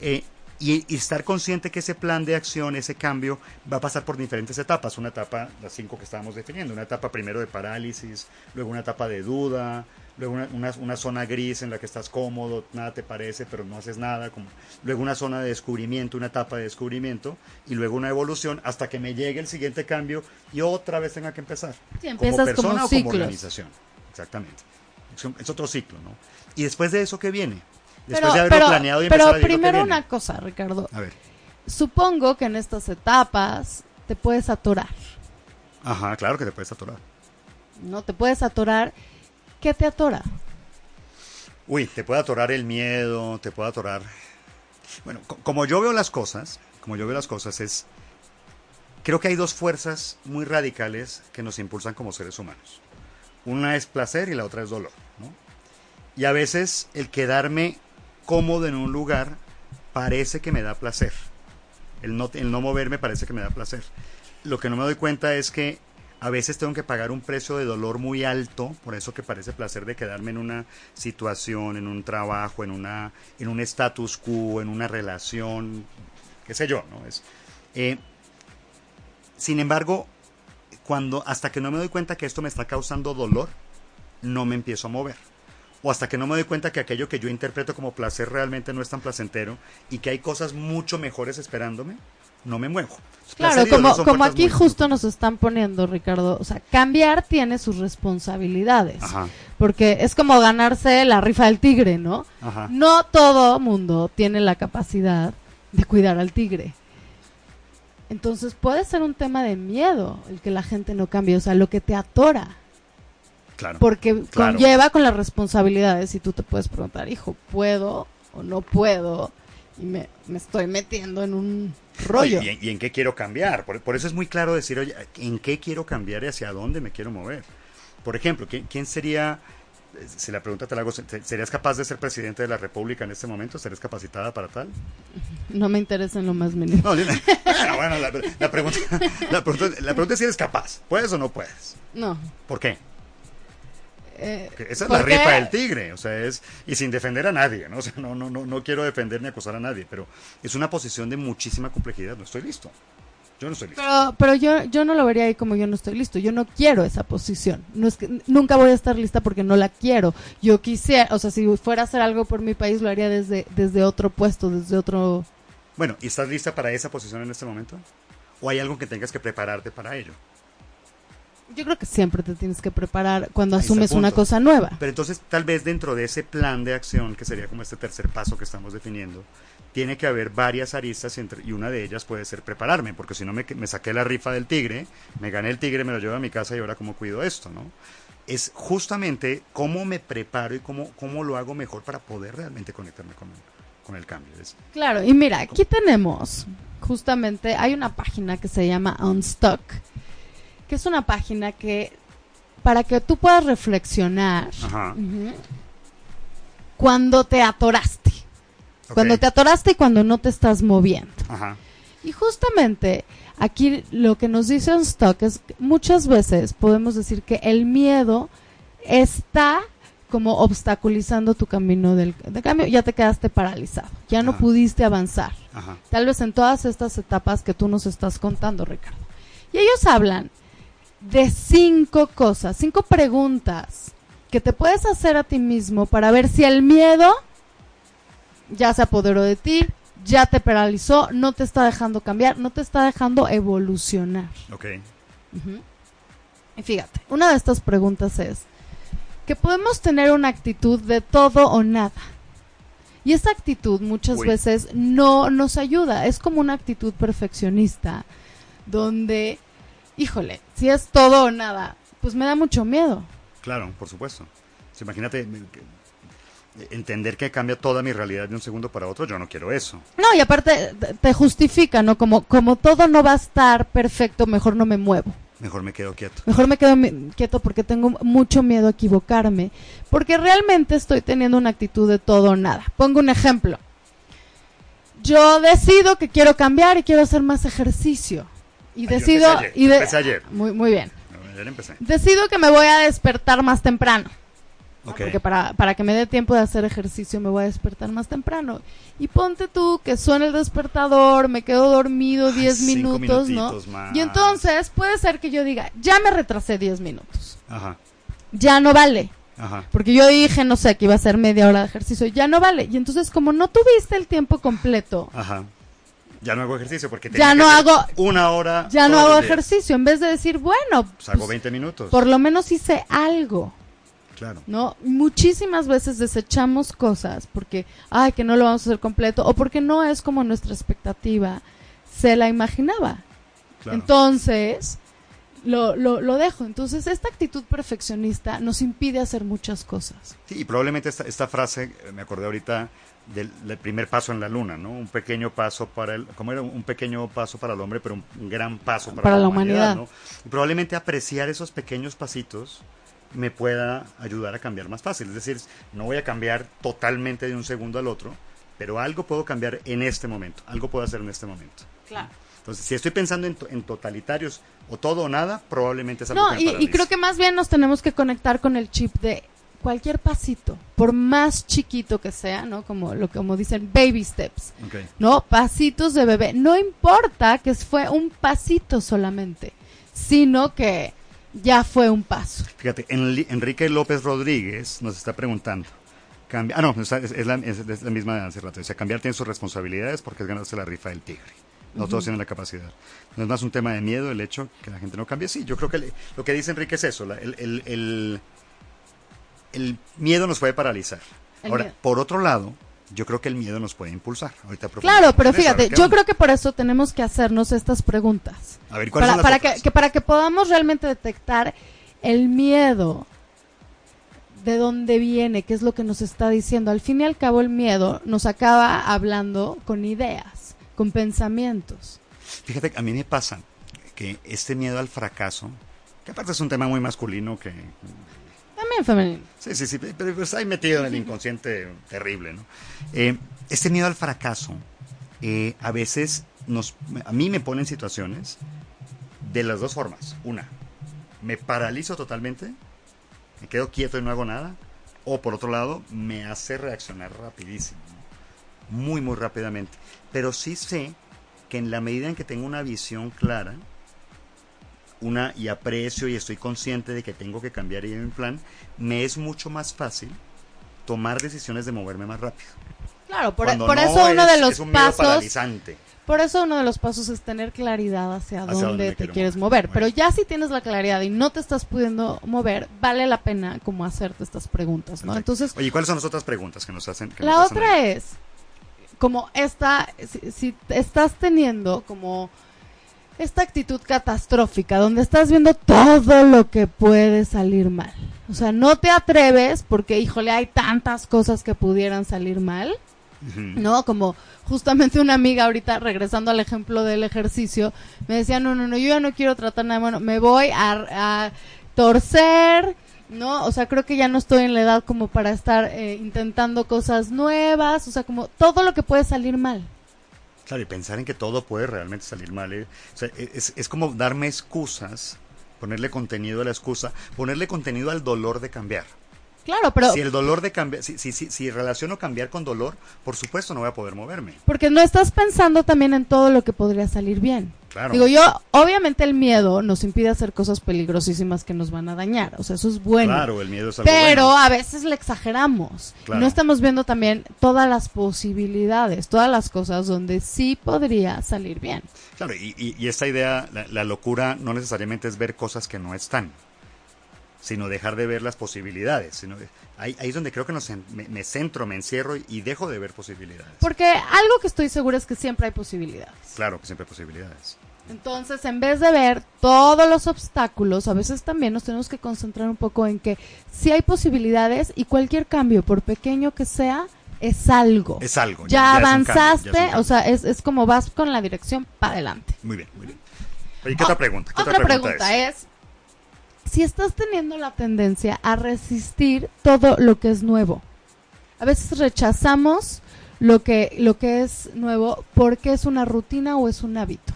Eh, y, estar consciente que ese plan de acción, ese cambio, va a pasar por diferentes etapas. Una etapa, las cinco que estábamos definiendo, una etapa primero de parálisis, luego una etapa de duda, luego una, una, zona gris en la que estás cómodo, nada te parece, pero no haces nada, como, luego una zona de descubrimiento, una etapa de descubrimiento, y luego una evolución hasta que me llegue el siguiente cambio y otra vez tenga que empezar. como persona o como organización. Exactamente. Es otro ciclo, ¿no? Y después de eso, ¿qué viene? Después de haberlo planeado y Pero primero una cosa, Ricardo. A ver. Supongo que en estas etapas te puedes atorar. Ajá, claro que te puedes atorar. No, te puedes atorar. ¿Qué te atora? Uy, te puede atorar el miedo, te puede atorar. Bueno, como yo veo las cosas, como yo veo las cosas es. Creo que hay dos fuerzas muy radicales que nos impulsan como seres humanos. Una es placer y la otra es dolor, ¿no? Y a veces el quedarme cómodo en un lugar parece que me da placer. El no, el no moverme parece que me da placer. Lo que no me doy cuenta es que a veces tengo que pagar un precio de dolor muy alto, por eso que parece placer de quedarme en una situación, en un trabajo, en, una, en un status quo, en una relación, qué sé yo, ¿no? Es, eh, sin embargo, cuando, hasta que no me doy cuenta que esto me está causando dolor, no me empiezo a mover o hasta que no me doy cuenta que aquello que yo interpreto como placer realmente no es tan placentero y que hay cosas mucho mejores esperándome, no me muevo. Claro, como, como aquí justo nos están poniendo, Ricardo, o sea, cambiar tiene sus responsabilidades, porque es como ganarse la rifa del tigre, ¿no? No todo mundo tiene la capacidad de cuidar al tigre. Entonces puede ser un tema de miedo el que la gente no cambie, o sea, lo que te atora. Porque conlleva con las responsabilidades y tú te puedes preguntar, hijo, ¿puedo o no puedo? Y me, estoy metiendo en un rollo. ¿Y, en qué quiero cambiar? Por, eso es muy claro decir, oye, ¿en qué quiero cambiar y hacia dónde me quiero mover? Por ejemplo, ¿quién, sería, si la pregunta te la hago, ¿serías capaz de ser presidente de la República en este momento? ¿Serías capacitada para tal? No me interesa en lo más mínimo. No, bueno, la, pregunta, la, pregunta, la pregunta es si eres capaz. ¿Puedes o no puedes? No. ¿Por qué? Eh, esa es la rifa del tigre, o sea, es, y sin defender a nadie, ¿no? O sea, no, no, no, no quiero defender ni acusar a nadie, pero es una posición de muchísima complejidad, no estoy listo. Yo no estoy listo. Pero, pero yo, yo no lo vería ahí como yo no estoy listo. Yo no quiero esa posición. No es que, nunca voy a estar lista porque no la quiero. Yo quisiera, o sea, si fuera a hacer algo por mi país, lo haría desde, desde otro puesto, desde otro... Bueno, ¿y estás lista para esa posición en este momento? ¿O hay algo que tengas que prepararte para ello? Yo creo que siempre te tienes que preparar cuando Ahí asumes una cosa nueva. Pero entonces, tal vez dentro de ese plan de acción, que sería como este tercer paso que estamos definiendo, tiene que haber varias aristas entre- y una de ellas puede ser prepararme, porque si no me, me saqué la rifa del tigre, me gané el tigre, me lo llevo a mi casa y ahora cómo cuido esto, ¿no? Es justamente cómo me preparo y cómo, cómo lo hago mejor para poder realmente conectarme con, con el cambio. Es- Claro, y mira, aquí tenemos, justamente, hay una página que se llama Unstuck, que es una página que, para que tú puedas reflexionar Ajá. cuando te atoraste, cuando te atoraste y cuando no te estás moviendo. Ajá. Y justamente aquí lo que nos dice Unstuck es que muchas veces podemos decir que el miedo está como obstaculizando tu camino del, de cambio, ya te quedaste paralizado, ya no Ah. pudiste avanzar. Ajá. Tal vez en todas estas etapas que tú nos estás contando, Ricardo. Y ellos hablan de cinco cosas, cinco preguntas que te puedes hacer a ti mismo para ver si el miedo ya se apoderó de ti, ya te paralizó, no te está dejando cambiar, no te está dejando evolucionar. Ok. Y fíjate, una de estas preguntas es que podemos tener una actitud de todo o nada. Y esa actitud muchas Uy. veces no nos ayuda, es como una actitud perfeccionista, donde, híjole, si es todo o nada, pues me da mucho miedo. Claro, por supuesto. Imagínate entender que cambia toda mi realidad de un segundo para otro, yo no quiero eso. No, y aparte te- justifica, ¿no? Como, como todo no va a estar perfecto, mejor no me muevo. Mejor me quedo quieto. Mejor me quedo quieto porque tengo mucho miedo a equivocarme. Porque realmente estoy teniendo una actitud de todo o nada. Pongo un ejemplo. Yo decido que quiero cambiar y quiero hacer más ejercicio. Y yo decido... empecé ayer, y yo de- empecé ayer. Muy, muy bien. Ayer empecé. Decido que me voy a despertar más temprano. ¿no? Ok. Porque para, para que me dé tiempo de hacer ejercicio me voy a despertar más temprano. Y ponte tú que suena el despertador, me quedo dormido Ay, 10 cinco minutos, ¿no? más. Y entonces puede ser que yo diga, ya me retrasé 10 minutos. Ajá, Ya no vale. ajá. Porque yo dije, no sé, que iba a ser media hora de ejercicio. Ya no vale. Y entonces como no tuviste el tiempo completo, Ajá. Ya no hago ejercicio porque Ya no hago- una hora. ya no hago ejercicio. En vez de decir, bueno, Pues hago pues, 20 minutos. por lo menos hice algo. Claro. ¿no? Muchísimas veces desechamos cosas porque, ay, que no lo vamos a hacer completo o porque no es como nuestra expectativa se la imaginaba. claro. Entonces, lo, lo, lo dejo. Entonces, esta actitud perfeccionista nos impide hacer muchas cosas. Sí, y probablemente esta, esta frase, eh, me acordé ahorita del, del primer paso en la luna, ¿no? Un pequeño paso para el, ¿cómo era? Un pequeño paso para el hombre, pero un, un gran paso para, Para la, la humanidad, humanidad. ¿no? Y probablemente apreciar esos pequeños pasitos me pueda ayudar a cambiar más fácil. Es decir, no voy a cambiar totalmente de un segundo al otro, pero algo puedo cambiar en este momento, algo puedo hacer en este momento. Claro. Entonces, si estoy pensando en, to- en totalitarios o todo o nada, probablemente es algo No, y, creo que más bien nos tenemos que conectar con el chip de cualquier pasito, por más chiquito que sea, ¿no? Como lo como dicen baby steps. ¿no? Pasitos de bebé. No importa que fue un pasito solamente, sino que ya fue un paso. Fíjate, Enrique López Rodríguez nos está preguntando. Cambia, ah, no, es, es la, es- es la misma de hace rato. Dice, cambiar tiene sus responsabilidades porque es ganarse la rifa del tigre. No todos tienen la capacidad. No es más un tema de miedo el hecho que la gente no cambie. Sí, yo creo que le- lo que dice Enrique es eso. la- el, el- el- el miedo nos puede paralizar. Ahora, miedo. por otro lado, yo creo que el miedo nos puede impulsar. Ahorita Claro, pero eso, fíjate, yo onda. creo que por eso tenemos que hacernos estas preguntas. A ver, ¿cuáles Para, son las para otras? que, que para que podamos realmente detectar el miedo de dónde viene, qué es lo que nos está diciendo. Al fin y al cabo el miedo nos acaba hablando con ideas, con pensamientos. Fíjate, a mí me pasa que este miedo al fracaso, que aparte es un tema muy masculino que También femenino. Sí, sí, sí, pero pues está ahí metido en el inconsciente terrible, ¿no? Eh, este miedo al fracaso eh, a veces nos, a mí me pone en situaciones de las dos formas. Una, me paralizo totalmente, me quedo quieto y no hago nada. O por otro lado, me hace reaccionar rapidísimo. Muy, muy rápidamente. Pero sí sé que en la medida en que tengo una visión clara, una y aprecio y estoy consciente de que tengo que cambiar y en plan, me es mucho más fácil tomar decisiones de moverme más rápido. Claro, por, Cuando por no eso uno es- de los es un miedo pasos. Por eso uno de los pasos es tener claridad hacia, Hacia dónde, te quieres mover. Pero ya si tienes la claridad y no te estás pudiendo mover, vale la pena como hacerte estas preguntas, ¿no? Entonces, Oye, ¿cuáles son las otras preguntas que nos hacen? que la nos hacen otra ahí? es, como esta, si, si estás teniendo como esta actitud catastrófica, donde estás viendo todo lo que puede salir mal. O sea, no te atreves porque, híjole, hay tantas cosas que pudieran salir mal. ¿no? Como justamente una amiga ahorita, regresando al ejemplo del ejercicio, me decía, no, no, no, yo ya no quiero tratar nada, bueno, me voy a, a torcer, ¿no? O sea, creo que ya no estoy en la edad como para estar eh, intentando cosas nuevas, o sea, como todo lo que puede salir mal. Claro, y pensar en que todo puede realmente salir mal. eh. O sea, es, es como darme excusas, ponerle contenido a la excusa, ponerle contenido al dolor de cambiar. Claro, pero si el dolor de cambiar, si, si, si, si relaciono cambiar con dolor, por supuesto no voy a poder moverme. porque no estás pensando también en todo lo que podría salir bien. Claro. Digo yo, obviamente el miedo nos impide hacer cosas peligrosísimas que nos van a dañar, o sea, eso es bueno. Claro, el miedo es algo Pero bueno. a veces le exageramos. Claro. no estamos viendo también todas las posibilidades, todas las cosas donde sí podría salir bien. Claro, y, y- y esta idea, la, la locura no necesariamente es ver cosas que no están, sino dejar de ver las posibilidades. Sino, ahí, ahí es donde creo que nos me, me centro, me encierro y, y dejo de ver posibilidades. Porque algo que estoy segura es que siempre hay posibilidades. Claro que siempre hay posibilidades. Entonces, en vez de ver todos los obstáculos, a veces también nos tenemos que concentrar un poco en que sí hay posibilidades y cualquier cambio, por pequeño que sea, es algo. Es algo. ya, cambio, avanzaste, o sea, es, es como vas con la dirección para adelante. Muy bien, muy bien. Oye, ¿qué otra pregunta? ¿Qué Otra pregunta, es? es? Si estás teniendo la tendencia a resistir todo lo que es nuevo. A veces rechazamos lo que lo que es nuevo porque es una rutina o es un hábito.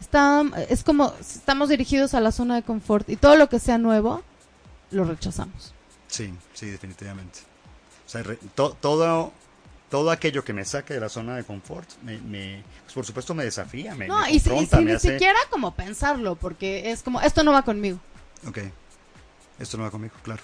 Está, es como si estamos dirigidos a la zona de confort y todo lo que sea nuevo lo rechazamos. Sí, sí, definitivamente. O sea, re- to- todo, todo aquello que me saque de la zona de confort, me, me- pues por supuesto me desafía, me, No, me y, si- y confronta, me ni hace... siquiera como pensarlo, porque es como, esto no va conmigo. Ok, esto no va conmigo, claro.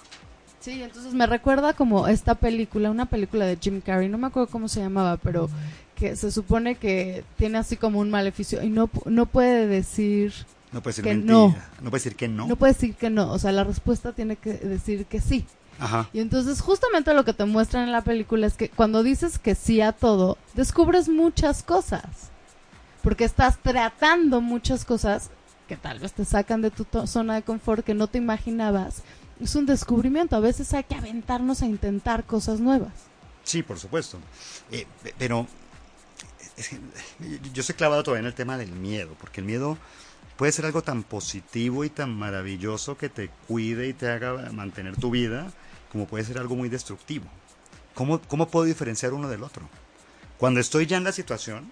Sí, entonces me recuerda como esta película, una película de Jim Carrey, no me acuerdo cómo se llamaba, pero que se supone que tiene así como un maleficio y no, no puede decir, No puede decir Que mentira. no. No. puede decir que no. no puede decir que no, o sea, la respuesta tiene que decir que sí. Ajá. Y entonces justamente lo que te muestran en la película es que cuando dices que sí a todo, descubres muchas cosas. Porque estás tratando muchas cosas que tal vez te sacan de tu zona de confort que no te imaginabas. Es un descubrimiento. A veces hay que aventarnos a intentar cosas nuevas. Sí, por supuesto. Eh, pe- pero es que, yo estoy clavado todavía en el tema del miedo, porque el miedo puede ser algo tan positivo y tan maravilloso que te cuide y te haga mantener tu vida, como puede ser algo muy destructivo. ¿Cómo, cómo puedo diferenciar uno del otro? Cuando estoy ya en la situación,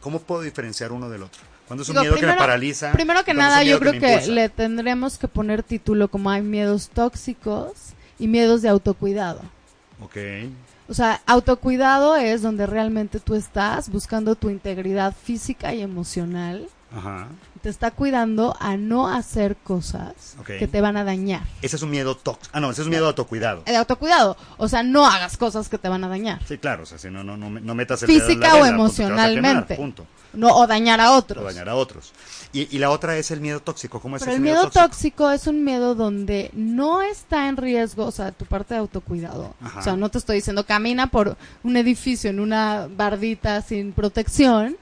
¿cómo puedo diferenciar uno del otro? Cuando es un Digo, miedo que primero- me paraliza. Primero que nada, yo creo que, impulsa. le tendremos que poner título como hay miedos tóxicos y miedos de autocuidado. Ok. O sea, autocuidado es donde realmente tú estás buscando tu integridad física y emocional. Ajá. Te está cuidando a no hacer cosas que te van a dañar. Ese es un miedo tóxico. Ah, no, ese es un miedo de autocuidado. El autocuidado. O sea, no hagas cosas que te van a dañar. Sí, claro, o sea, si no, no, no, no metas el dedo en la Física o vela, punto, quemar, emocionalmente. punto. No, o dañar a otros. O dañar a otros. Y, y la otra es el miedo tóxico. ¿Cómo es Pero ese el miedo tóxico es un miedo donde no está en riesgo, o sea, tu parte de autocuidado. Ajá. O sea, no te estoy diciendo camina por un edificio en una bardita sin protección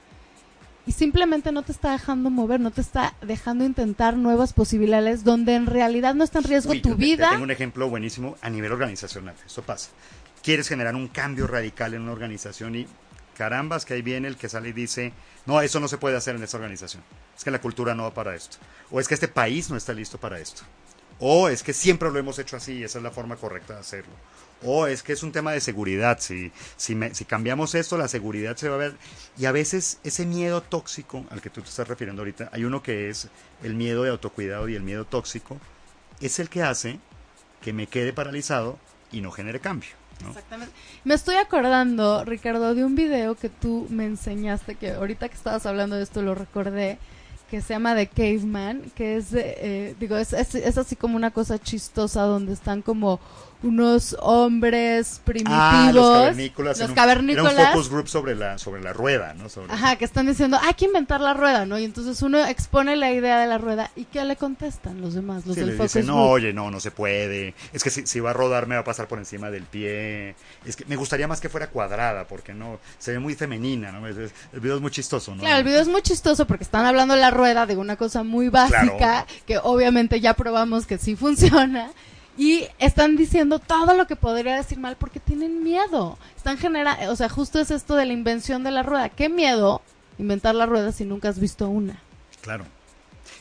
y simplemente no te está dejando mover, no te está dejando intentar nuevas posibilidades donde en realidad no está en riesgo Uy, tu te vida. Tengo un ejemplo buenísimo a nivel organizacional. Esto pasa. Quieres generar un cambio radical en una organización y carambas que ahí viene el que sale y dice, no, eso no se puede hacer en esta organización. Es que la cultura no va para esto. O es que este país no está listo para esto. O es que siempre lo hemos hecho así y esa es la forma correcta de hacerlo. O es que es un tema de seguridad. Si, si, me- si cambiamos esto, la seguridad se va a ver. Y a veces ese miedo tóxico al que tú te estás refiriendo ahorita, hay uno que es el miedo de autocuidado y el miedo tóxico, es el que hace que me quede paralizado y no genere cambio. Exactamente. Me estoy acordando, Ricardo, de un video que tú me enseñaste, que ahorita que estabas hablando de esto lo recordé, que se llama The Caveman, que es, de, eh, digo, es, es, es así como una cosa chistosa donde están como unos hombres primitivos. Ah, los cavernícolas. Los en un- cavernícolas. Era un focus group sobre la, sobre la rueda, ¿no? Sobre- Ajá, que están diciendo, hay que inventar la rueda, ¿no? Y entonces uno expone la idea de la rueda y ¿qué le contestan los demás, los Sí, del le focus dicen, no, group? oye, no, no se puede. Es que si, si va a rodar me va a pasar por encima del pie. Es que me gustaría más que fuera cuadrada, porque no, se ve muy femenina, ¿no? El video es muy chistoso, ¿no? Claro, el video es muy chistoso porque están hablando de la rueda de una cosa muy básica Claro. que obviamente ya probamos que sí funciona y están diciendo todo lo que podría decir mal porque tienen miedo. Están generando, o sea, justo es esto de la invención de la rueda. ¿Qué miedo inventar la rueda si nunca has visto una? Claro.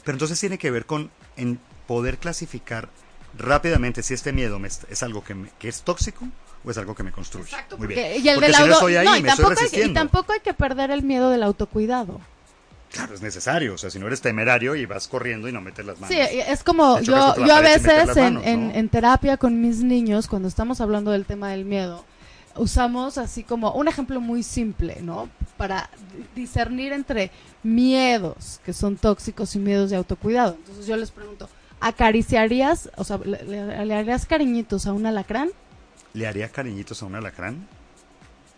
Pero entonces tiene que ver con en poder clasificar rápidamente si este miedo me es, algo que, me- que es tóxico o es algo que me construye. Muy bien. Y el Porque del si no auto- estoy ahí, no, y me estoy tampoco hay y tampoco hay que perder el miedo del autocuidado. Claro, es necesario. O sea, si no eres temerario y vas corriendo y no metes las manos. Sí, es como yo, yo a veces en, manos, en- ¿no? en terapia con mis niños, cuando estamos hablando del tema del miedo, usamos así como un ejemplo muy simple, ¿no? Para di- discernir entre miedos que son tóxicos y miedos de autocuidado. Entonces yo les pregunto, ¿acariciarías, o sea, le, le- le harías cariñitos a un alacrán? ¿Le haría cariñitos a un alacrán?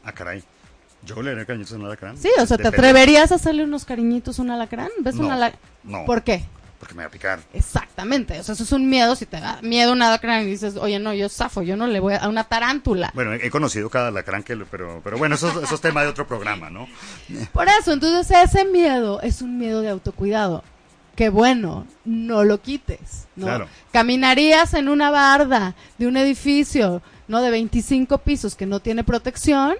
Ah, caray. ¿Yo le haría cariñitos a un alacrán? Sí, o sea, ¿te Depende. atreverías a hacerle unos cariñitos a un alacrán? ¿Ves un No, alacrán? no. ¿Por qué? Porque me va a picar. Exactamente, o sea, eso es un miedo, si te da miedo un alacrán y dices, oye, no, yo zafo, yo no le voy a, a una tarántula. Bueno, he he conocido cada alacrán que... lo- Pero, pero bueno, eso, es- eso es tema de otro programa, ¿no? Por eso, entonces ese miedo es un miedo de autocuidado. Que bueno, no lo quites, ¿no? Claro. Caminarías en una barda de un edificio, ¿no? De 25 pisos que no tiene protección.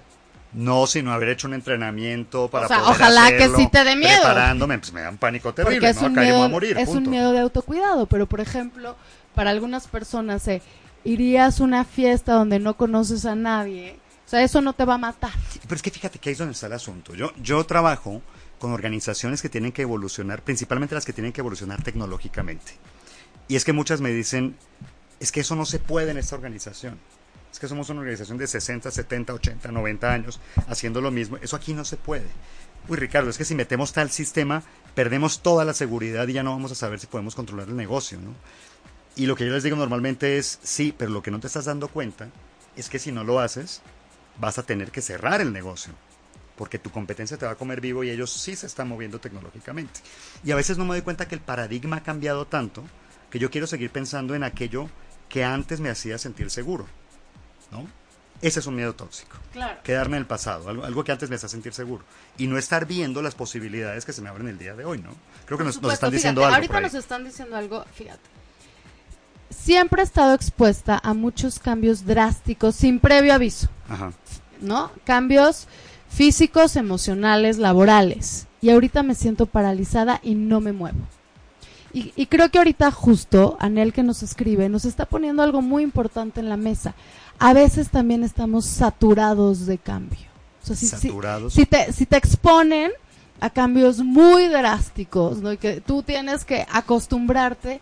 No, sino haber hecho un entrenamiento para O sea, poder ojalá que sí te dé miedo. Preparándome, pues me da un pánico terrible, porque es, ¿no? un Acá miedo, a morir, es un miedo de autocuidado. Pero, por ejemplo, para algunas personas, eh, irías a una fiesta donde no conoces a nadie. O sea, eso no te va a matar. Pero es que fíjate que ahí es donde está el asunto. Yo, yo trabajo con organizaciones que tienen que evolucionar, principalmente las que tienen que evolucionar tecnológicamente. Y es que muchas me dicen, es que eso no se puede en esta organización. Es que somos una organización de 60, 70, 80, 90 años haciendo lo mismo. Eso aquí no se puede. Uy, Ricardo, es que si metemos tal sistema, perdemos toda la seguridad y ya no vamos a saber si podemos controlar el negocio, ¿no? Y lo que yo les digo normalmente es, sí, pero lo que no te estás dando cuenta es que si no lo haces, vas a tener que cerrar el negocio. Porque tu competencia te va a comer vivo y ellos sí se están moviendo tecnológicamente. Y a veces no me doy cuenta que el paradigma ha cambiado tanto que yo quiero seguir pensando en aquello que antes me hacía sentir seguro. ¿No? Ese es un miedo tóxico. Claro. Quedarme en el pasado, algo, algo que antes me hacía sentir seguro. Y no estar viendo las posibilidades que se me abren el día de hoy, ¿no? Creo que nos, nos están diciendo algo. Ahorita por ahí. nos están diciendo algo, fíjate. Siempre he estado expuesta a muchos cambios drásticos sin previo aviso, Ajá. ¿no? Cambios físicos, emocionales, laborales. Y ahorita me siento paralizada y no me muevo. Y, y creo que ahorita justo Anel que nos escribe nos está poniendo algo muy importante en la mesa. A veces también estamos saturados de cambio. O sea, si- Saturados. si te, si te exponen a cambios muy drásticos, ¿no? Y que tú tienes que acostumbrarte,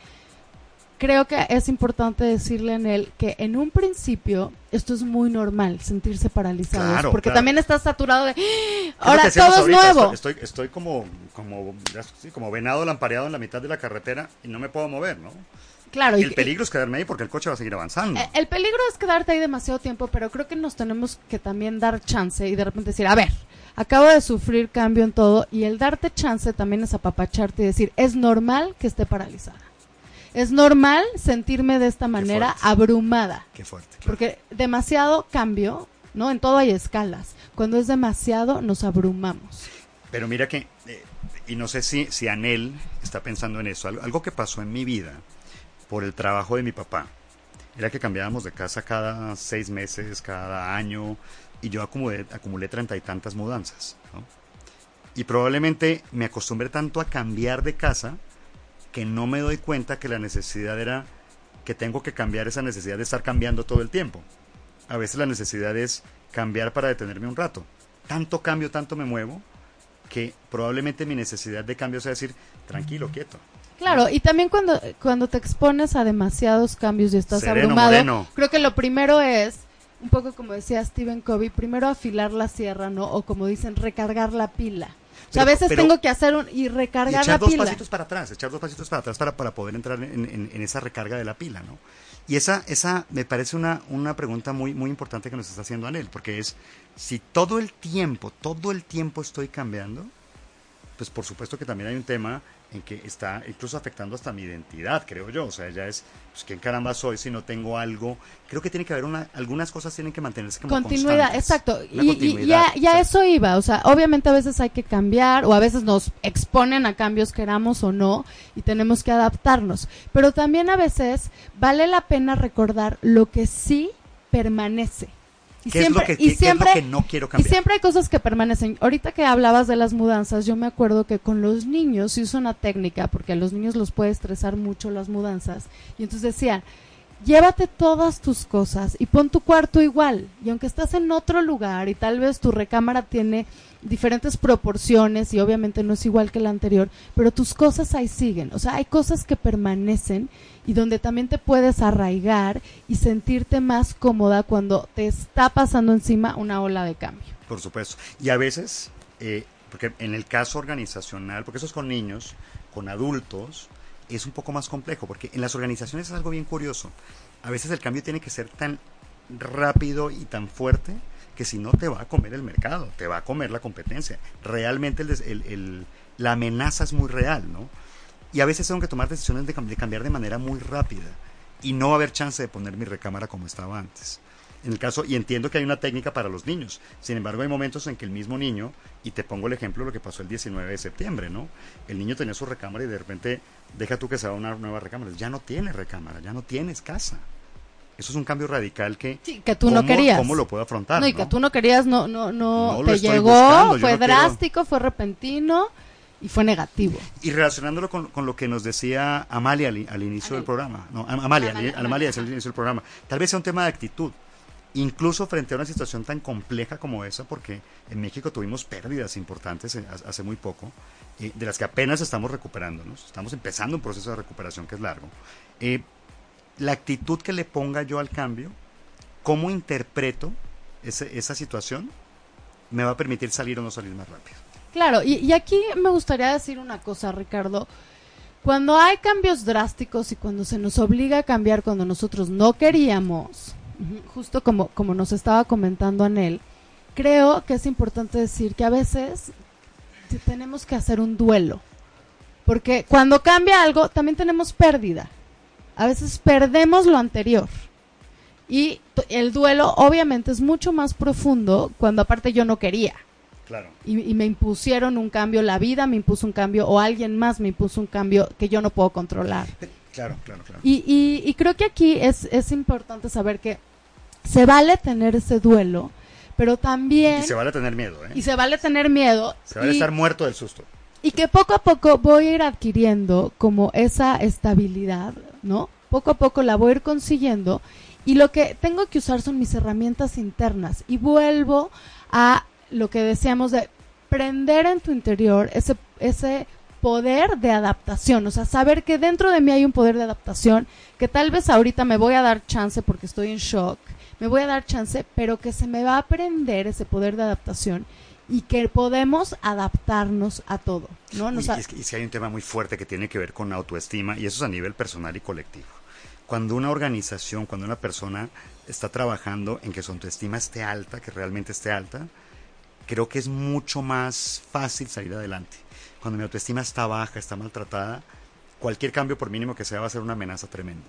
creo que es importante decirle en él que en un principio esto es muy normal, sentirse paralizados, Claro, porque claro. también estás saturado de, ¡Ah! Ahora todo es nuevo. Estoy, estoy, estoy como, como, como venado lampareado en la mitad de la carretera y no me puedo mover, ¿no? Claro, y- el peligro es quedarme ahí porque el coche va a seguir avanzando. Eh, El peligro es quedarte ahí demasiado tiempo, pero creo que nos tenemos que también dar chance y de repente decir, a ver, acabo de sufrir cambio en todo y el darte chance también es apapacharte y decir, es normal que esté paralizada. Es normal sentirme de esta manera abrumada, Qué fuerte. claro. porque demasiado cambio, ¿no? En todo hay escalas. Cuando es demasiado nos abrumamos. Pero mira que, eh, y no sé si, si Anel está pensando en eso, algo, algo que pasó en mi vida por el trabajo de mi papá, era que cambiábamos de casa cada seis meses, cada año, y yo acumulé, treinta y tantas mudanzas. Y probablemente me acostumbré tanto a cambiar de casa que no me doy cuenta que la necesidad era que tengo que cambiar esa necesidad de estar cambiando todo el tiempo. A veces la necesidad es cambiar para detenerme un rato. Tanto cambio, tanto me muevo, que probablemente mi necesidad de cambio sea decir, tranquilo, quieto. Claro, y también cuando, cuando te expones a demasiados cambios y estás Sereno, abrumado, moreno. creo que lo primero es, un poco como decía Stephen Covey, primero afilar la sierra, ¿no? O como dicen, recargar la pila. O sea, a veces tengo que hacer un, y recargar echar dos pasitos para atrás, echar dos pasitos para atrás para, para poder entrar en, en, esa recarga de la pila, ¿no? Y esa, esa me parece una, una pregunta muy, muy importante que nos está haciendo Anel, porque es, si todo el tiempo, todo el tiempo estoy cambiando, pues por supuesto que también hay un tema en que está incluso afectando hasta mi identidad, creo yo. O sea, ya es, pues, ¿quién caramba soy si no tengo algo? Creo que tiene que haber una, algunas cosas tienen que mantenerse como Continuidad, exacto. y, ya, ya eso iba. O sea, obviamente a veces hay que cambiar o a veces nos exponen a cambios, queramos o no, y tenemos que adaptarnos. Pero también a veces vale la pena recordar lo que sí permanece. Y siempre, y siempre, no quiero cambiar? Y siempre hay cosas que permanecen. Ahorita que hablabas de las mudanzas, yo me acuerdo que con los niños se usa una técnica, porque a los niños los puede estresar mucho las mudanzas. Y entonces decían, llévate todas tus cosas y pon tu cuarto igual. Y aunque estás en otro lugar y tal vez tu recámara tiene diferentes proporciones y obviamente no es igual que la anterior, pero tus cosas ahí siguen. O sea, hay cosas que permanecen y donde también te puedes arraigar y sentirte más cómoda cuando te está pasando encima una ola de cambio. Por supuesto. Y a veces, eh, porque en el caso organizacional, porque eso es con niños, con adultos, es un poco más complejo, porque en las organizaciones es algo bien curioso. A veces el cambio tiene que ser tan rápido y tan fuerte que si no te va a comer el mercado, te va a comer la competencia. Realmente la amenaza es muy real, ¿no? Y a veces tengo que tomar decisiones de, cambiar de manera muy rápida y no va a haber chance de poner mi recámara como estaba antes. En el caso, y entiendo que hay una técnica para los niños, sin embargo hay momentos en que el mismo niño, y te pongo el ejemplo de lo que pasó el 19 de septiembre, ¿no? El niño tenía su recámara y de repente deja tú que se va a una nueva recámara, ya no tiene recámara, ya no tienes casa. Eso es un cambio radical que, que tú no querías. ¿Cómo lo puedo afrontar? No, y que tú no querías, no, no, no, te llegó, fue drástico, fue repentino y fue negativo. Y relacionándolo con, con lo que nos decía Amalia al, inicio del programa, no, Amalia, Amalia, Amalia, al inicio del programa, tal vez sea un tema de actitud, incluso frente a una situación tan compleja como esa, porque en México tuvimos pérdidas importantes hace muy poco, eh, de las que apenas estamos recuperándonos, estamos empezando un proceso de recuperación que es largo. Eh, la actitud que le ponga yo al cambio, cómo interpreto esa situación, me va a permitir salir o no salir más rápido. Claro, y, aquí me gustaría decir una cosa, Ricardo. Cuando hay cambios drásticos y cuando se nos obliga a cambiar cuando nosotros no queríamos, justo como, como nos estaba comentando Anel, creo que es importante decir que a veces tenemos que hacer un duelo. Porque cuando cambia algo, también tenemos pérdida a veces perdemos lo anterior. Y el duelo obviamente es mucho más profundo cuando aparte yo no quería. Claro. Y, me impusieron un cambio, la vida me impuso un cambio o alguien más me impuso un cambio que yo no puedo controlar. Claro, claro, claro. Y, y, creo que aquí es, es importante saber que se vale tener ese duelo, pero también... Y se vale tener miedo, ¿eh? Y se vale tener miedo. Se vale estar muerto del susto. Y que poco a poco voy a ir adquiriendo como esa estabilidad, ¿no? Poco a poco la voy a ir consiguiendo. Y lo que tengo que usar son mis herramientas internas. Y vuelvo a lo que decíamos de prender en tu interior ese, ese poder de adaptación, o sea, saber que dentro de mí hay un poder de adaptación, que tal vez ahorita me voy a dar chance porque estoy en shock, me voy a dar chance, pero que se me va a aprender ese poder de adaptación y que podemos adaptarnos a todo. ¿no? y, es que, hay un tema muy fuerte que tiene que ver con autoestima y eso es a nivel personal y colectivo. Cuando una organización, cuando una persona está trabajando en que su autoestima esté alta, que realmente esté alta, creo que es mucho más fácil salir adelante. Cuando mi autoestima está baja, está maltratada, cualquier cambio, por mínimo que sea, va a ser una amenaza tremenda.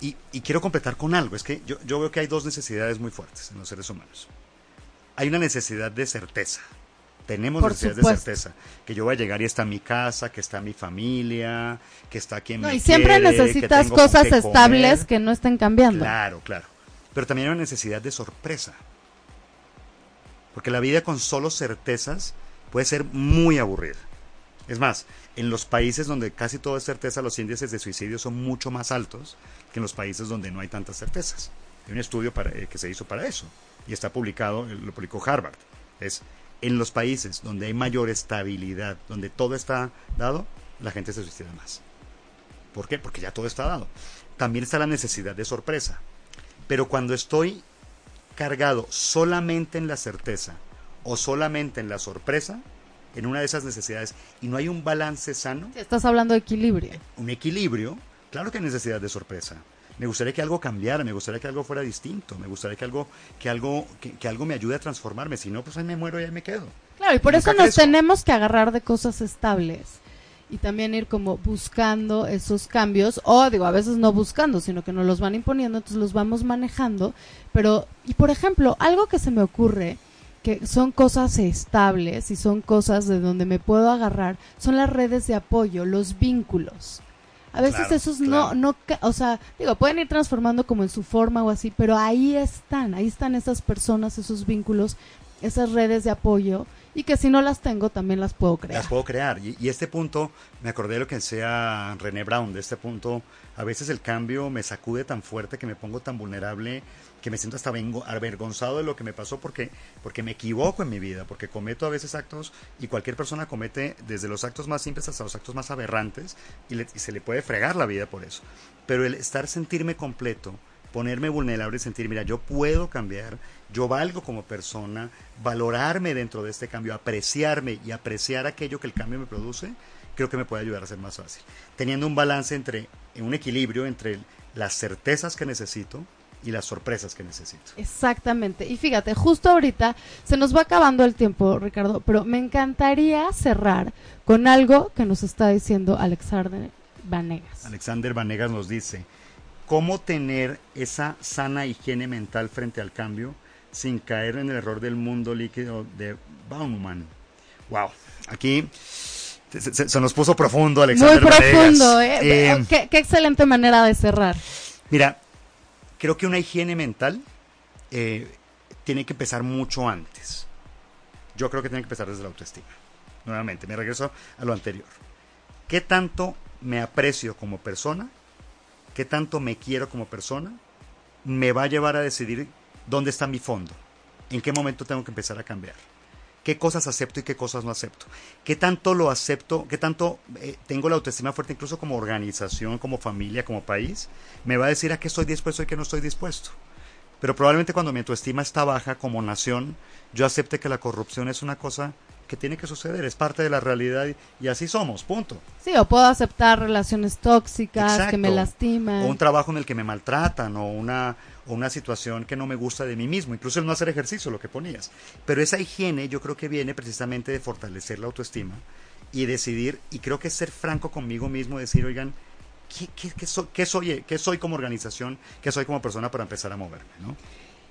Y, quiero completar con algo, es que yo, yo veo que hay dos necesidades muy fuertes en los seres humanos hay una necesidad de certeza. Tenemos necesidad de certeza. Que yo voy a llegar y está mi casa, que está mi familia, que está quien no, y siempre necesitas cosas estables que no estén cambiando. Claro, claro. Pero también hay una necesidad de sorpresa. Porque la vida con solo certezas puede ser muy aburrida. Es más, en los países donde casi todo es certeza, los índices de suicidio son mucho más altos que en los países donde no hay tantas certezas. Hay un estudio para, eh, que se hizo para eso y está publicado, lo publicó Harvard. Es en los países donde hay mayor estabilidad, donde todo está dado, la gente se suicida más. ¿Por qué? Porque ya todo está dado. También está la necesidad de sorpresa. Pero cuando estoy cargado solamente en la certeza o solamente en la sorpresa, en una de esas necesidades y no hay un balance sano, estás hablando de equilibrio. un equilibrio, claro que hay necesidad de sorpresa. Me gustaría que algo cambiara, me gustaría que algo fuera distinto, me gustaría que algo, que algo, que, que algo me ayude a transformarme. Si no, pues ahí me muero y ahí me quedo. Claro, y por eso nos crezco. tenemos que agarrar de cosas estables y también ir como buscando esos cambios, o digo, a veces no buscando, sino que nos los van imponiendo, entonces los vamos manejando. Pero, y por ejemplo, algo que se me ocurre, que son cosas estables y son cosas de donde me puedo agarrar, son las redes de apoyo, los vínculos. A veces Claro, esos claro. no, no, o sea, digo, pueden ir transformando como en su forma o así, pero ahí están, ahí están esas personas, esos vínculos, esas redes de apoyo, y que si no las tengo también las puedo crear. Las puedo crear. Y, y este punto, me acordé de lo que decía René Brown, de este punto, a veces el cambio me sacude tan fuerte que me pongo tan vulnerable que me siento hasta avergonzado de lo que me pasó porque, porque me equivoco en mi vida, porque cometo a veces actos y cualquier persona comete desde los actos más simples hasta los actos más aberrantes y, le- y se le puede fregar la vida por eso. Pero el estar, sentirme completo, ponerme vulnerable y sentir, mira, yo puedo cambiar, yo valgo como persona, valorarme dentro de este cambio, apreciarme y apreciar aquello que el cambio me produce, creo que me puede ayudar a ser más fácil. Teniendo un balance entre, un equilibrio entre las certezas que necesito y las sorpresas que necesito. Exactamente. Y fíjate, justo ahorita se nos va acabando el tiempo, Ricardo, pero me encantaría cerrar con algo que nos está diciendo Alexander Vanegas. Alexander Vanegas nos dice, ¿cómo tener esa sana higiene mental frente al cambio sin caer en el error del mundo líquido de Bauman? Wow, aquí se, se- se nos puso profundo Muy Alexander Vanegas. profundo, ¿eh? Eh, qué, qué excelente manera de cerrar. Mira, creo que una higiene mental eh, tiene que empezar mucho antes. Yo creo que tiene que empezar desde la autoestima. Nuevamente, me regreso a lo anterior. ¿Qué tanto me aprecio como persona? ¿Qué tanto me quiero como persona? Me va a llevar a decidir dónde está mi fondo. ¿En qué momento tengo que empezar a cambiar? ¿Qué cosas acepto y qué cosas no acepto? ¿Qué tanto lo acepto? ¿Qué tanto eh, tengo la autoestima fuerte incluso como organización, como familia, como país? Me va a decir a qué estoy dispuesto y qué no estoy dispuesto. Pero probablemente cuando mi autoestima está baja como nación, yo acepte que la corrupción es una cosa que tiene que suceder, es parte de la realidad y, así somos, punto. Sí, o puedo aceptar relaciones tóxicas que me lastiman. O un trabajo en el que me maltratan, o una, o una situación que no me gusta de mí mismo, incluso el no hacer ejercicio, lo que ponías. Pero esa higiene yo creo que viene precisamente de fortalecer la autoestima y decidir, y creo que ser franco conmigo mismo, decir, oigan, ¿qué, qué- qué soy, qué, soy, qué soy como organización, qué soy como persona para empezar a moverme? ¿no?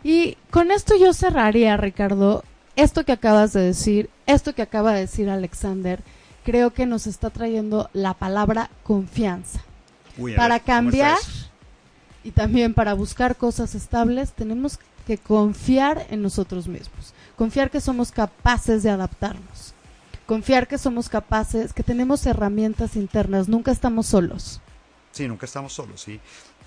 Y con esto yo cerraría, Ricardo, esto que acabas de decir, esto que acaba de decir Alexander, creo que nos está trayendo la palabra confianza. Uy, Para ver, ¿cómo está cambiar? Y también para buscar cosas estables, tenemos que confiar en nosotros mismos, confiar que somos capaces de adaptarnos, confiar que somos capaces, que tenemos herramientas internas, nunca estamos solos. Sí, nunca estamos solos, sí.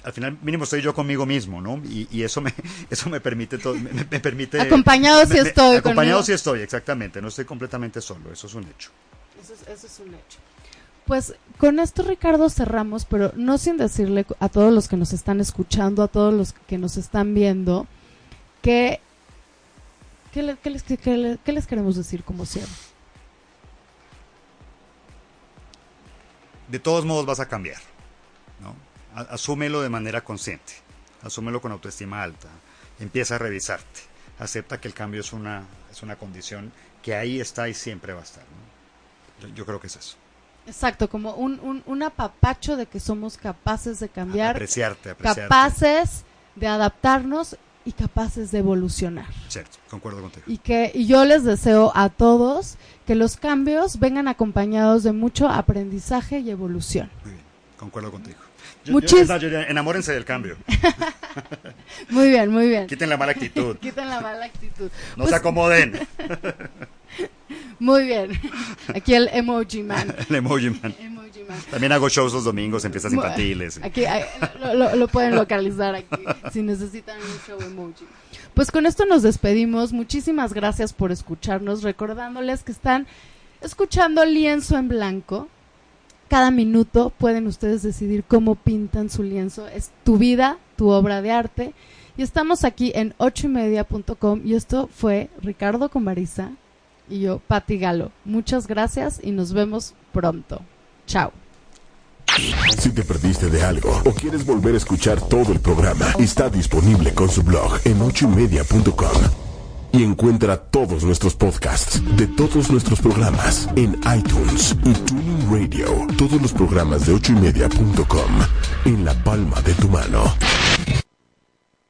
Al final, mínimo estoy yo conmigo mismo, ¿no? Y, y eso me eso me permite todo, me, permite Acompañado me- me- estoy Acompañado conmigo. sí estoy, exactamente, no estoy completamente solo, eso es un hecho. Eso es, eso es un hecho. Pues con esto, Ricardo, cerramos, pero no sin decirle a todos los que nos están escuchando, a todos los que nos están viendo, que ¿qué, le- qué les, les queremos decir como cierre? De todos modos vas a cambiar, ¿no? Asúmelo de manera consciente, asúmelo con autoestima alta, empieza a revisarte, acepta que el cambio es una, es una condición que ahí está y siempre va a estar, ¿no? Yo creo que es eso. Exacto, como un, un, un apapacho de que somos capaces de cambiar, Apreciarte, apreciarte. capaces de adaptarnos y capaces de evolucionar. Cierto, concuerdo contigo. Y que y yo les deseo a todos que los cambios vengan acompañados de mucho aprendizaje y evolución. Muy bien, concuerdo contigo. Yo- Muchis- yo- yo enamórense del cambio. Muy bien, muy bien. Quiten la mala actitud. Quiten la mala actitud. No Pues, se acomoden. Muy bien. Aquí el emoji man. El emoji man. Emoji man. También hago shows los domingos en fiestas infantiles. Aquí lo, lo- lo pueden localizar aquí si necesitan un show emoji. Pues con esto nos despedimos. Muchísimas gracias por escucharnos. Recordándoles que están escuchando Lienzo en Blanco. Cada minuto pueden ustedes decidir cómo pintan su lienzo. Es tu vida, tu obra de arte. Y estamos aquí en ochoymedia.com. Y esto fue Ricardo con Marisa. Y yo, Pati Galo. Muchas gracias y nos vemos pronto. Chao. Si te perdiste de algo o quieres volver a escuchar todo el programa, está disponible con su blog en ochoymedia.com. Y encuentra todos nuestros podcasts de todos nuestros programas en iTunes y Tuning Radio. Todos los programas de ochoymedia.com en la palma de tu mano.